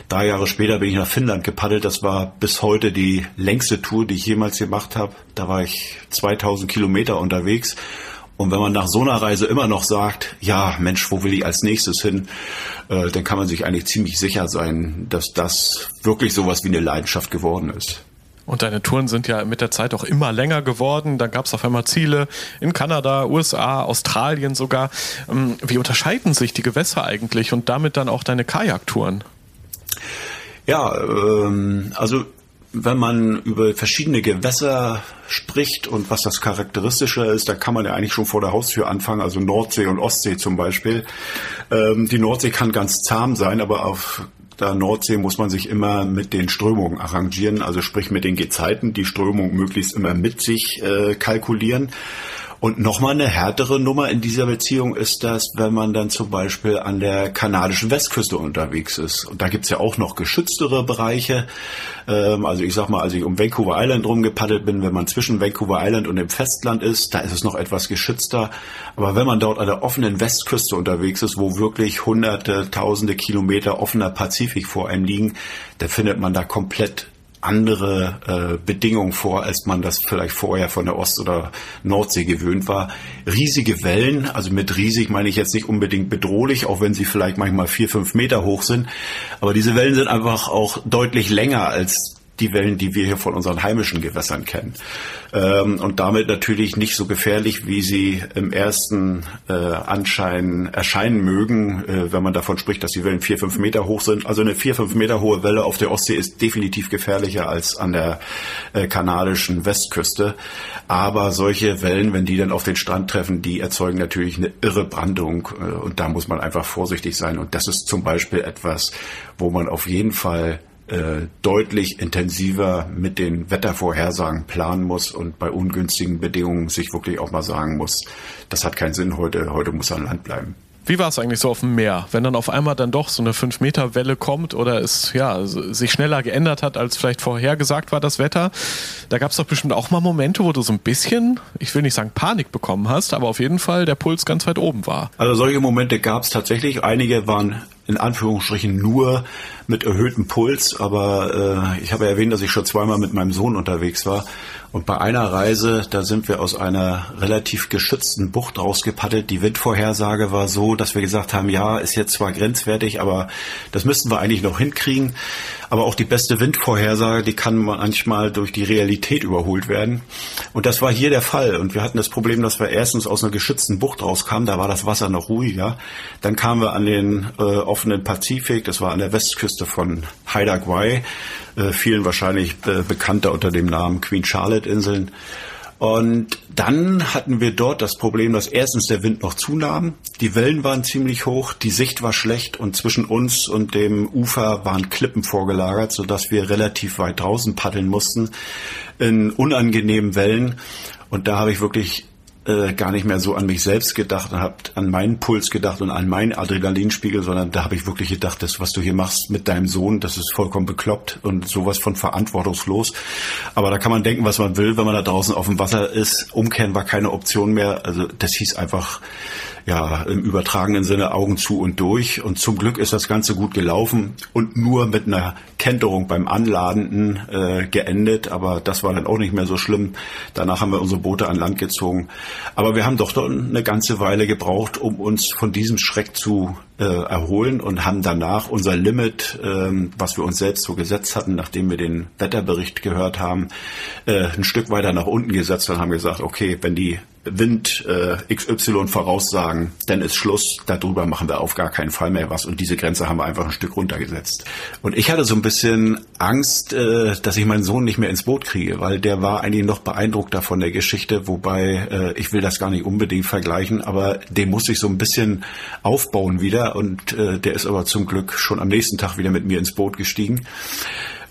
Drei Jahre später bin ich nach Finnland gepaddelt. Das war bis heute die längste Tour, die ich jemals gemacht habe. Da war ich 2000 Kilometer unterwegs. Und wenn man nach so einer Reise immer noch sagt, ja, Mensch, wo will ich als nächstes hin, äh, dann kann man sich eigentlich ziemlich sicher sein, dass das wirklich sowas wie eine Leidenschaft geworden ist. Und deine Touren sind ja mit der Zeit auch immer länger geworden. Dann gab es auf einmal Ziele in Kanada, USA, Australien sogar. Ähm, wie unterscheiden sich die Gewässer eigentlich und damit dann auch deine Kajaktouren? Ja, ähm, also wenn man über verschiedene Gewässer spricht und was das Charakteristische ist, da kann man ja eigentlich schon vor der Haustür anfangen, also Nordsee und Ostsee zum Beispiel. Ähm, die Nordsee kann ganz zahm sein, aber auf der Nordsee muss man sich immer mit den Strömungen arrangieren, also sprich mit den Gezeiten, die Strömung möglichst immer mit sich äh, kalkulieren. Und nochmal eine härtere Nummer in dieser Beziehung ist das, wenn man dann zum Beispiel an der kanadischen Westküste unterwegs ist. Und da gibt's ja auch noch geschütztere Bereiche. Ähm, also ich sag mal, als ich um Vancouver Island rumgepaddelt bin, wenn man zwischen Vancouver Island und dem Festland ist, da ist es noch etwas geschützter. Aber wenn man dort an der offenen Westküste unterwegs ist, wo wirklich hunderte, tausende Kilometer offener Pazifik vor einem liegen, dann findet man da komplett andere äh, Bedingungen vor, als man das vielleicht vorher von der Ost- oder Nordsee gewöhnt war. Riesige Wellen, also mit riesig meine ich jetzt nicht unbedingt bedrohlich, auch wenn sie vielleicht manchmal vier, fünf Meter hoch sind. Aber diese Wellen sind einfach auch deutlich länger als die Wellen, die wir hier von unseren heimischen Gewässern kennen. Ähm, und damit natürlich nicht so gefährlich, wie sie im ersten äh, Anschein erscheinen mögen, äh, wenn man davon spricht, dass die Wellen vier, fünf Meter hoch sind. Also eine vier, fünf Meter hohe Welle auf der Ostsee ist definitiv gefährlicher als an der äh, kanadischen Westküste. Aber solche Wellen, wenn die dann auf den Strand treffen, die erzeugen natürlich eine irre Brandung. Äh, und da muss man einfach vorsichtig sein. Und das ist zum Beispiel etwas, wo man auf jeden Fall äh, deutlich intensiver mit den Wettervorhersagen planen muss und bei ungünstigen Bedingungen sich wirklich auch mal sagen muss, das hat keinen Sinn heute, heute muss er an Land bleiben. Wie war es eigentlich so auf dem Meer, wenn dann auf einmal dann doch so eine 5-Meter-Welle kommt oder es ja, sich schneller geändert hat, als vielleicht vorhergesagt war, das Wetter? Da gab es doch bestimmt auch mal Momente, wo du so ein bisschen, ich will nicht sagen Panik bekommen hast, aber auf jeden Fall der Puls ganz weit oben war. Also solche Momente gab es tatsächlich. Einige waren in Anführungsstrichen nur mit erhöhtem Puls, aber äh, ich habe erwähnt, dass ich schon zweimal mit meinem Sohn unterwegs war. Und bei einer Reise, da sind wir aus einer relativ geschützten Bucht rausgepaddelt. Die Windvorhersage war so, dass wir gesagt haben, ja, ist jetzt zwar grenzwertig, aber das müssten wir eigentlich noch hinkriegen. Aber auch die beste Windvorhersage, die kann manchmal durch die Realität überholt werden. Und das war hier der Fall. Und wir hatten das Problem, dass wir erstens aus einer geschützten Bucht rauskamen, da war das Wasser noch ruhiger. Dann kamen wir an den äh, offenen Pazifik, das war an der Westküste von Haida Gwaii, äh, vielen wahrscheinlich äh, bekannter unter dem Namen Queen Charlotte Inseln. Und dann hatten wir dort das Problem, dass erstens der Wind noch zunahm, die Wellen waren ziemlich hoch, die Sicht war schlecht und zwischen uns und dem Ufer waren Klippen vorgelagert, sodass wir relativ weit draußen paddeln mussten in unangenehmen Wellen. Und da habe ich wirklich äh, gar nicht mehr so an mich selbst gedacht und habe an meinen Puls gedacht und an meinen Adrenalinspiegel, sondern da habe ich wirklich gedacht, das, was du hier machst mit deinem Sohn, das ist vollkommen bekloppt und sowas von verantwortungslos. Aber da kann man denken, was man will, wenn man da draußen auf dem Wasser ist. Umkehren war keine Option mehr. Also das hieß einfach, ja, im übertragenen Sinne Augen zu und durch. Und zum Glück ist das Ganze gut gelaufen und nur mit einer Kenterung beim Anladenden äh, geendet. Aber das war dann auch nicht mehr so schlimm. Danach haben wir unsere Boote an Land gezogen. Aber wir haben doch eine ganze Weile gebraucht, um uns von diesem Schreck zu äh, erholen und haben danach unser Limit, ähm, was wir uns selbst so gesetzt hatten, nachdem wir den Wetterbericht gehört haben, äh, ein Stück weiter nach unten gesetzt und haben gesagt, okay, wenn die Wind äh, XY voraussagen, dann ist Schluss, darüber machen wir auf gar keinen Fall mehr was und diese Grenze haben wir einfach ein Stück runtergesetzt. Und ich hatte so ein bisschen Angst, äh, dass ich meinen Sohn nicht mehr ins Boot kriege, weil der war eigentlich noch beeindruckter von der Geschichte, wobei äh, ich will das gar nicht unbedingt vergleichen, aber den muss ich so ein bisschen aufbauen wieder und äh, der ist aber zum Glück schon am nächsten Tag wieder mit mir ins Boot gestiegen.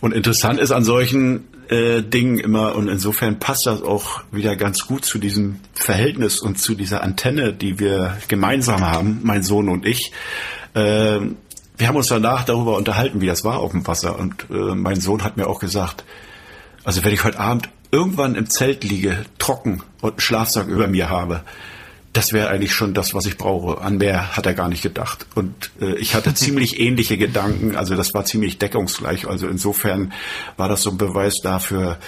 Und interessant ist an solchen äh, immer und insofern passt das auch wieder ganz gut zu diesem Verhältnis und zu dieser Antenne, die wir gemeinsam haben, mein Sohn und ich. Äh, wir haben uns danach darüber unterhalten, wie das war auf dem Wasser und äh, mein Sohn hat mir auch gesagt, also wenn ich heute Abend irgendwann im Zelt liege, trocken und einen Schlafsack über mir habe, das wäre eigentlich schon das, was ich brauche. An mehr hat er gar nicht gedacht. Und äh, ich hatte ziemlich ähnliche Gedanken. Also das war ziemlich deckungsgleich. Also insofern war das so ein Beweis dafür,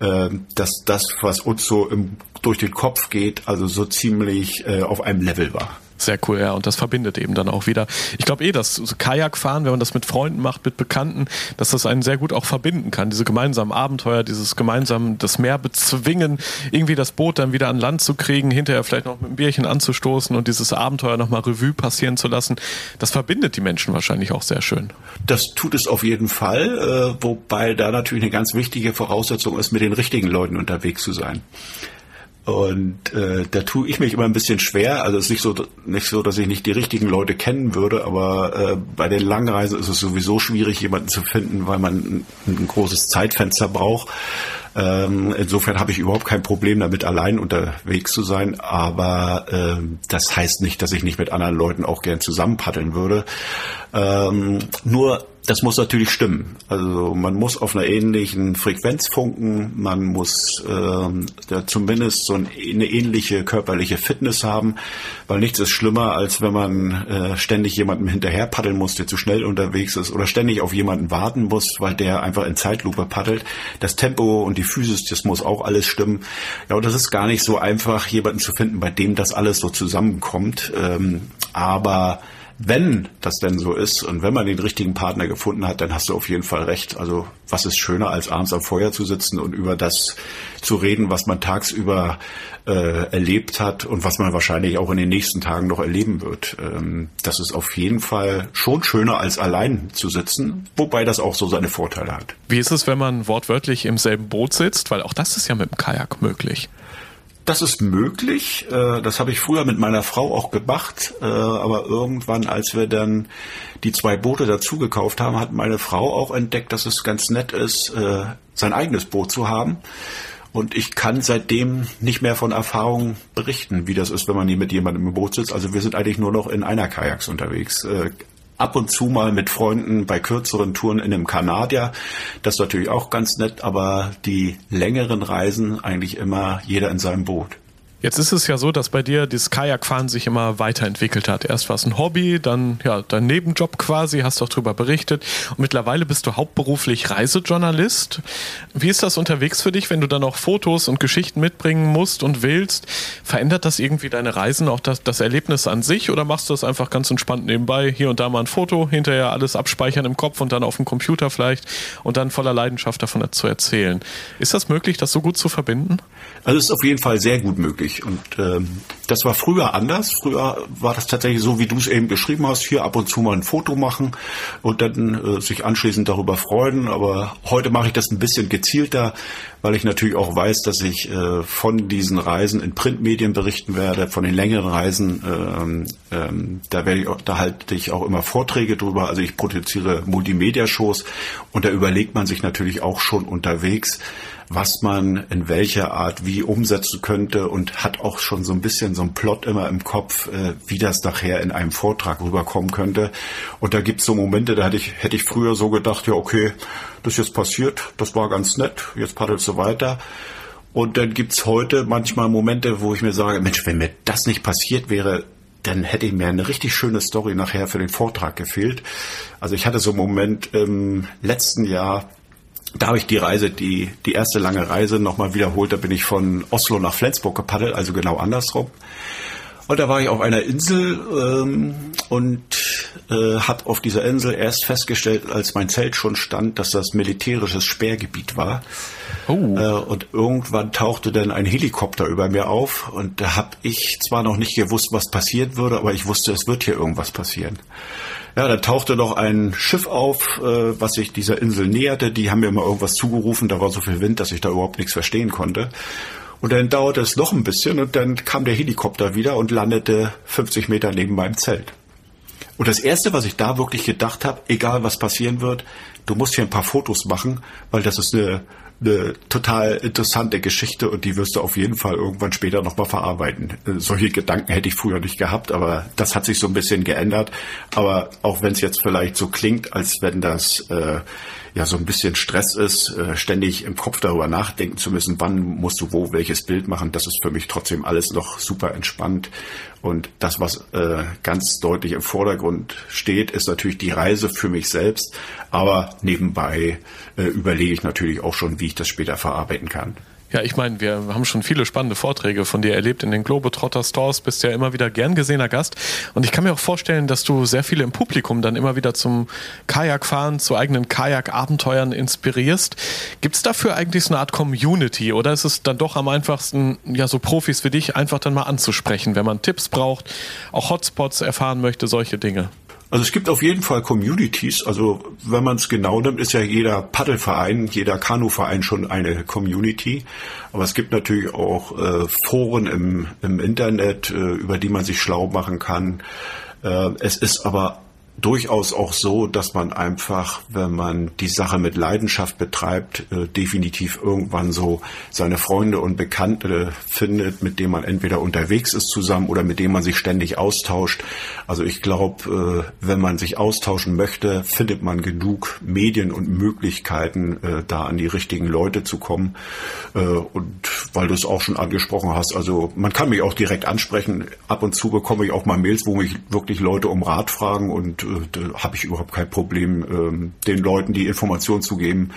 äh, dass das, was uns so im, durch den Kopf geht, also so ziemlich äh, auf einem Level war. Sehr cool, ja. Und das verbindet eben dann auch wieder. Ich glaube eh, dass Kajakfahren, wenn man das mit Freunden macht, mit Bekannten, dass das einen sehr gut auch verbinden kann. Diese gemeinsamen Abenteuer, dieses gemeinsam das Meer bezwingen, irgendwie das Boot dann wieder an Land zu kriegen, hinterher vielleicht noch mit einem Bierchen anzustoßen und dieses Abenteuer nochmal Revue passieren zu lassen. Das verbindet die Menschen wahrscheinlich auch sehr schön. Das tut es auf jeden Fall, äh, wobei da natürlich eine ganz wichtige Voraussetzung ist, mit den richtigen Leuten unterwegs zu sein. Und äh, da tue ich mich immer ein bisschen schwer. Also es ist nicht so, nicht so, dass ich nicht die richtigen Leute kennen würde, aber äh, bei den Langreisen ist es sowieso schwierig, jemanden zu finden, weil man ein, ein großes Zeitfenster braucht. Ähm, insofern habe ich überhaupt kein Problem damit, allein unterwegs zu sein. Aber äh, das heißt nicht, dass ich nicht mit anderen Leuten auch gern zusammen paddeln würde. Ähm, nur das muss natürlich stimmen. Also man muss auf einer ähnlichen Frequenz funken, man muss ja, zumindest so eine ähnliche körperliche Fitness haben, weil nichts ist schlimmer, als wenn man äh, ständig jemandem hinterher paddeln muss, der zu schnell unterwegs ist oder ständig auf jemanden warten muss, weil der einfach in Zeitlupe paddelt. Das Tempo und die Physis, das muss auch alles stimmen. Ja, und das ist gar nicht so einfach, jemanden zu finden, bei dem das alles so zusammenkommt. Ähm, aber wenn das denn so ist und wenn man den richtigen Partner gefunden hat, dann hast du auf jeden Fall recht. Also was ist schöner, als abends am Feuer zu sitzen und über das zu reden, was man tagsüber äh, erlebt hat und was man wahrscheinlich auch in den nächsten Tagen noch erleben wird. Ähm, das ist auf jeden Fall schon schöner, als allein zu sitzen, wobei das auch so seine Vorteile hat. Wie ist es, wenn man wortwörtlich im selben Boot sitzt? Weil auch das ist ja mit dem Kajak möglich. Das ist möglich. Äh, das habe ich früher mit meiner Frau auch gemacht. Äh, aber irgendwann, als wir dann die zwei Boote dazu gekauft haben, hat meine Frau auch entdeckt, dass es ganz nett ist, äh, sein eigenes Boot zu haben. Und ich kann seitdem nicht mehr von Erfahrungen berichten, wie das ist, wenn man hier mit jemandem im Boot sitzt. Also wir sind eigentlich nur noch in einer Kajaks unterwegs ab und zu mal mit Freunden bei kürzeren Touren in einem Kanadier. Das ist natürlich auch ganz nett, aber die längeren Reisen eigentlich immer jeder in seinem Boot. Jetzt ist es ja so, dass bei dir das Kajakfahren sich immer weiterentwickelt hat. Erst war es ein Hobby, dann ja dein Nebenjob quasi, hast auch darüber berichtet. Und mittlerweile bist du hauptberuflich Reisejournalist. Wie ist das unterwegs für dich, wenn du dann auch Fotos und Geschichten mitbringen musst und willst? Verändert das irgendwie deine Reisen, auch das, das Erlebnis an sich? Oder machst du das einfach ganz entspannt nebenbei? Hier und da mal ein Foto, hinterher alles abspeichern im Kopf und dann auf dem Computer vielleicht und dann voller Leidenschaft davon zu erzählen. Ist das möglich, das so gut zu verbinden? Also ist auf jeden Fall sehr gut möglich. Und ähm, das war früher anders. Früher war das tatsächlich so, wie du es eben beschrieben hast, hier ab und zu mal ein Foto machen und dann äh, sich anschließend darüber freuen. Aber heute mache ich das ein bisschen gezielter, weil ich natürlich auch weiß, dass ich äh, von diesen Reisen in Printmedien berichten werde, von den längeren Reisen. Ähm, ähm, da werde ich auch, da halte ich auch immer Vorträge drüber. Also ich produziere Multimedia-Shows und da überlegt man sich natürlich auch schon unterwegs, was man in welcher Art wie umsetzen könnte und hat auch schon so ein bisschen so ein Plot immer im Kopf, äh, wie das nachher in einem Vortrag rüberkommen könnte. Und da gibt's so Momente, da hätte ich, hätte ich früher so gedacht, ja okay, das ist jetzt passiert, das war ganz nett, jetzt paddelst du weiter. Und dann gibt's heute manchmal Momente, wo ich mir sage, Mensch, wenn mir das nicht passiert wäre, dann hätte ich mir eine richtig schöne Story nachher für den Vortrag gefehlt. Also ich hatte so einen Moment im letzten Jahr, da habe ich die Reise, die, die erste lange Reise nochmal wiederholt. Da bin ich von Oslo nach Flensburg gepaddelt, also genau andersrum. Und da war ich auf einer Insel ähm, und äh, habe auf dieser Insel erst festgestellt, als mein Zelt schon stand, dass das militärisches Sperrgebiet war. Oh. Äh, und irgendwann tauchte dann ein Helikopter über mir auf und da habe ich zwar noch nicht gewusst, was passieren würde, aber ich wusste, es wird hier irgendwas passieren. Ja, da tauchte noch ein Schiff auf, äh, was sich dieser Insel näherte. Die haben mir mal irgendwas zugerufen. Da war so viel Wind, dass ich da überhaupt nichts verstehen konnte. Und dann dauerte es noch ein bisschen und dann kam der Helikopter wieder und landete 50 Meter neben meinem Zelt. Und das Erste, was ich da wirklich gedacht habe, egal was passieren wird, du musst hier ein paar Fotos machen, weil das ist eine eine total interessante Geschichte und die wirst du auf jeden Fall irgendwann später nochmal verarbeiten. Äh, solche Gedanken hätte ich früher nicht gehabt, aber das hat sich so ein bisschen geändert. Aber auch wenn es jetzt vielleicht so klingt, als wenn das äh, ja so ein bisschen Stress ist, äh, ständig im Kopf darüber nachdenken zu müssen, wann musst du wo welches Bild machen, das ist für mich trotzdem alles noch super entspannt. Und das, was äh, ganz deutlich im Vordergrund steht, ist natürlich die Reise für mich selbst. Aber nebenbei äh, überlege ich natürlich auch schon, wie ich das später verarbeiten kann. Ja, ich meine, wir haben schon viele spannende Vorträge von dir erlebt in den Globetrotter Stores, bist ja immer wieder gern gesehener Gast. Und ich kann mir auch vorstellen, dass du sehr viele im Publikum dann immer wieder zum Kajakfahren, zu eigenen Kajakabenteuern inspirierst. Gibt es dafür eigentlich so eine Art Community oder ist es dann doch am einfachsten, ja, so Profis wie dich einfach dann mal anzusprechen, wenn man Tipps braucht, auch Hotspots erfahren möchte, solche Dinge? Also es gibt auf jeden Fall Communities. Also wenn man es genau nimmt, ist ja jeder Paddelverein, jeder Kanuverein schon eine Community. Aber es gibt natürlich auch äh, Foren im, im Internet, äh, über die man sich schlau machen kann. Äh, es ist aber durchaus auch so, dass man einfach, wenn man die Sache mit Leidenschaft betreibt, äh, definitiv irgendwann so seine Freunde und Bekannte findet, mit denen man entweder unterwegs ist zusammen oder mit denen man sich ständig austauscht. Also ich glaube, äh, wenn man sich austauschen möchte, findet man genug Medien und Möglichkeiten, äh, da an die richtigen Leute zu kommen. Äh, und weil du es auch schon angesprochen hast, also man kann mich auch direkt ansprechen. Ab und zu bekomme ich auch mal Mails, wo mich wirklich Leute um Rat fragen und äh, da habe ich überhaupt kein Problem, ähm, den Leuten die Informationen zu geben,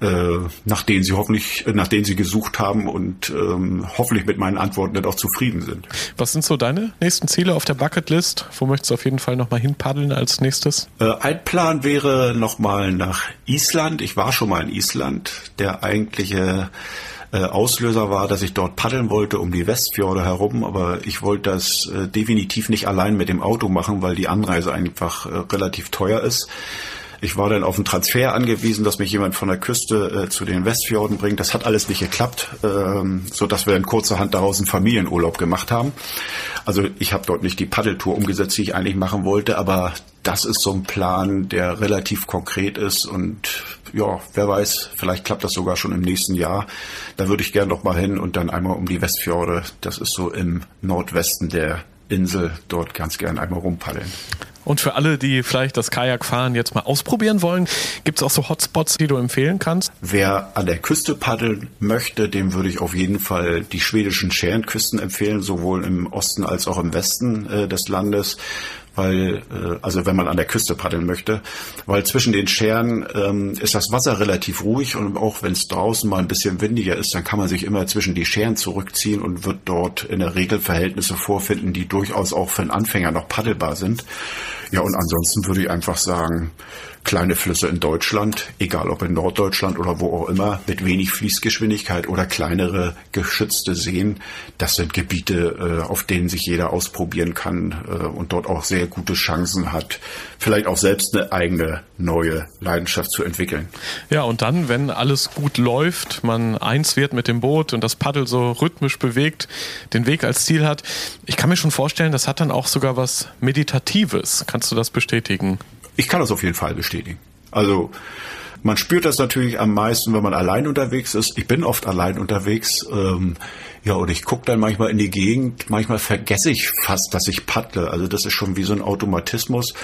äh, nach denen sie hoffentlich, äh, nach denen sie gesucht haben und ähm, hoffentlich mit meinen Antworten dann auch zufrieden sind. Was sind so deine nächsten Ziele auf der Bucketlist? Wo möchtest du auf jeden Fall nochmal hinpaddeln als nächstes? Äh, ein Plan wäre nochmal nach Island. Ich war schon mal in Island. Der eigentliche äh, Auslöser war, dass ich dort paddeln wollte um die Westfjorde herum, aber ich wollte das äh, definitiv nicht allein mit dem Auto machen, weil die Anreise einfach äh, relativ teuer ist. Ich war dann auf einen Transfer angewiesen, dass mich jemand von der Küste äh, zu den Westfjorden bringt. Das hat alles nicht geklappt, ähm, so dass wir in kurzer Hand daraus einen Familienurlaub gemacht haben. Also ich habe dort nicht die Paddeltour umgesetzt, die ich eigentlich machen wollte, aber das ist so ein Plan, der relativ konkret ist und ja, wer weiß, vielleicht klappt das sogar schon im nächsten Jahr. Da würde ich gern noch mal hin und dann einmal um die Westfjorde. Das ist so im Nordwesten der Insel dort ganz gern einmal rumpaddeln. Und für alle, die vielleicht das Kajakfahren jetzt mal ausprobieren wollen, gibt es auch so Hotspots, die du empfehlen kannst? Wer an der Küste paddeln möchte, dem würde ich auf jeden Fall die schwedischen Schärenküsten empfehlen, sowohl im Osten als auch im Westen äh, des Landes weil, äh, also wenn man an der Küste paddeln möchte, weil zwischen den Scheren ähm, ist das Wasser relativ ruhig und auch wenn es draußen mal ein bisschen windiger ist, dann kann man sich immer zwischen die Scheren zurückziehen und wird dort in der Regel Verhältnisse vorfinden, die durchaus auch für einen Anfänger noch paddelbar sind. Ja, und ansonsten würde ich einfach sagen, kleine Flüsse in Deutschland, egal ob in Norddeutschland oder wo auch immer, mit wenig Fließgeschwindigkeit oder kleinere geschützte Seen, das sind Gebiete, äh, auf denen sich jeder ausprobieren kann äh, und dort auch sehr gute Chancen hat, vielleicht auch selbst eine eigene neue Leidenschaft zu entwickeln. Ja, und dann, wenn alles gut läuft, man eins wird mit dem Boot und das Paddel so rhythmisch bewegt, den Weg als Ziel hat, ich kann mir schon vorstellen, das hat dann auch sogar was Meditatives. Kannst du das bestätigen? Ich kann das auf jeden Fall bestätigen. Also man spürt das natürlich am meisten, wenn man allein unterwegs ist. Ich bin oft allein unterwegs. Ähm, ja, und ich gucke dann manchmal in die Gegend. Manchmal vergesse ich fast, dass ich paddle. Also das ist schon wie so ein Automatismus.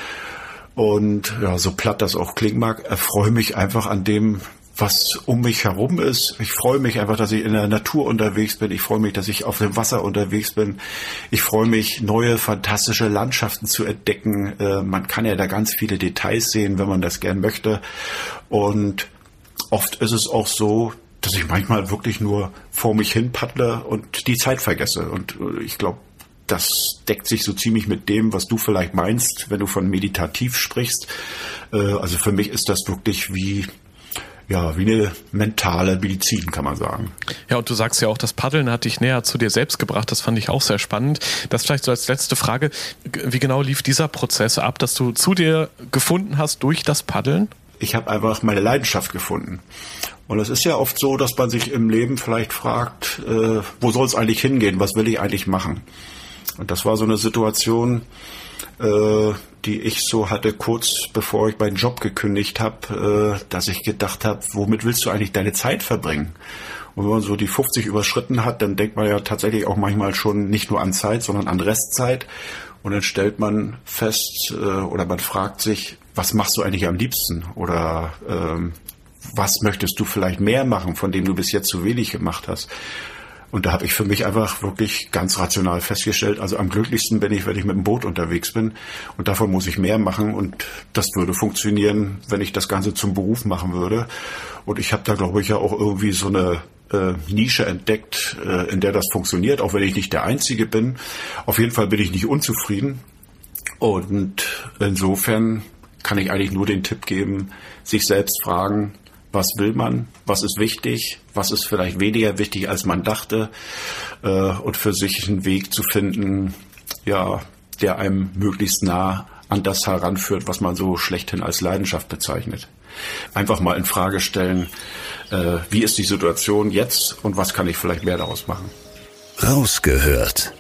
Und ja, so platt das auch klingen mag, erfreue mich einfach an dem, was um mich herum ist. Ich freue mich einfach, dass ich in der Natur unterwegs bin. Ich freue mich, dass ich auf dem Wasser unterwegs bin. Ich freue mich, neue fantastische Landschaften zu entdecken. Äh, man kann ja da ganz viele Details sehen, wenn man das gern möchte. Und oft ist es auch so, dass ich manchmal wirklich nur vor mich hin paddle und die Zeit vergesse. Und äh, ich glaube, das deckt sich so ziemlich mit dem, was du vielleicht meinst, wenn du von meditativ sprichst. Äh, also für mich ist das wirklich wie ja, wie eine mentale Medizin, kann man sagen. Ja, und du sagst ja auch, das Paddeln hat dich näher zu dir selbst gebracht. Das fand ich auch sehr spannend. Das vielleicht so als letzte Frage. Wie genau lief dieser Prozess ab, dass du zu dir gefunden hast durch das Paddeln? Ich habe einfach meine Leidenschaft gefunden. Und es ist ja oft so, dass man sich im Leben vielleicht fragt, äh, wo soll es eigentlich hingehen? Was will ich eigentlich machen? Und das war so eine Situation, äh, die ich so hatte, kurz bevor ich meinen Job gekündigt habe, äh, dass ich gedacht habe, womit willst du eigentlich deine Zeit verbringen? Und wenn man so die 50 überschritten hat, dann denkt man ja tatsächlich auch manchmal schon nicht nur an Zeit, sondern an Restzeit. Und dann stellt man fest äh, oder man fragt sich, was machst du eigentlich am liebsten? Oder ähm, was möchtest du vielleicht mehr machen, von dem du bis jetzt zu wenig gemacht hast? Und da habe ich für mich einfach wirklich ganz rational festgestellt, also am glücklichsten bin ich, wenn ich mit dem Boot unterwegs bin. Und davon muss ich mehr machen. Und das würde funktionieren, wenn ich das Ganze zum Beruf machen würde. Und ich habe da, glaube ich, ja auch irgendwie so eine äh, Nische entdeckt, äh, in der das funktioniert, auch wenn ich nicht der Einzige bin. Auf jeden Fall bin ich nicht unzufrieden. Und insofern kann ich eigentlich nur den Tipp geben, sich selbst fragen, was will man, was ist wichtig, was ist vielleicht weniger wichtig, als man dachte, äh, und für sich einen Weg zu finden, ja, der einem möglichst nah an das heranführt, was man so schlechthin als Leidenschaft bezeichnet. Einfach mal in Frage stellen, äh, wie ist die Situation jetzt und was kann ich vielleicht mehr daraus machen. Rausgehört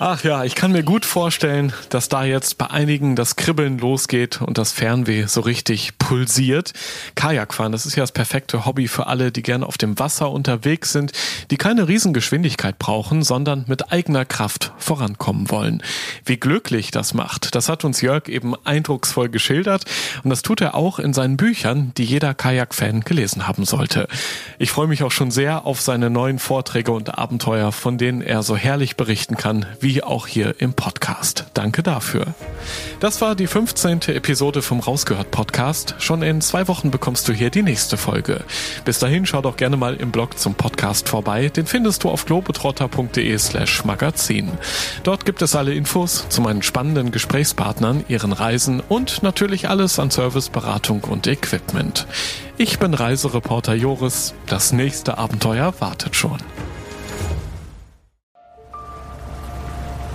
Ach ja, ich kann mir gut vorstellen, dass da jetzt bei einigen das Kribbeln losgeht und das Fernweh so richtig pulsiert. Kajakfahren, das ist ja das perfekte Hobby für alle, die gerne auf dem Wasser unterwegs sind, die keine Riesengeschwindigkeit brauchen, sondern mit eigener Kraft vorankommen wollen. Wie glücklich das macht, das hat uns Jörg eben eindrucksvoll geschildert und das tut er auch in seinen Büchern, die jeder Kajakfan gelesen haben sollte. Ich freue mich auch schon sehr auf seine neuen Vorträge und Abenteuer, von denen er so herrlich berichten kann, wie wie auch hier im Podcast. Danke dafür. Das war die 15. Episode vom Rausgehört Podcast. Schon in zwei Wochen bekommst du hier die nächste Folge. Bis dahin schau doch gerne mal im Blog zum Podcast vorbei. Den findest du auf globetrotter.de slash magazin. Dort gibt es alle Infos zu meinen spannenden Gesprächspartnern, ihren Reisen und natürlich alles an Service, Beratung und Equipment. Ich bin Reisereporter Joris. Das nächste Abenteuer wartet schon.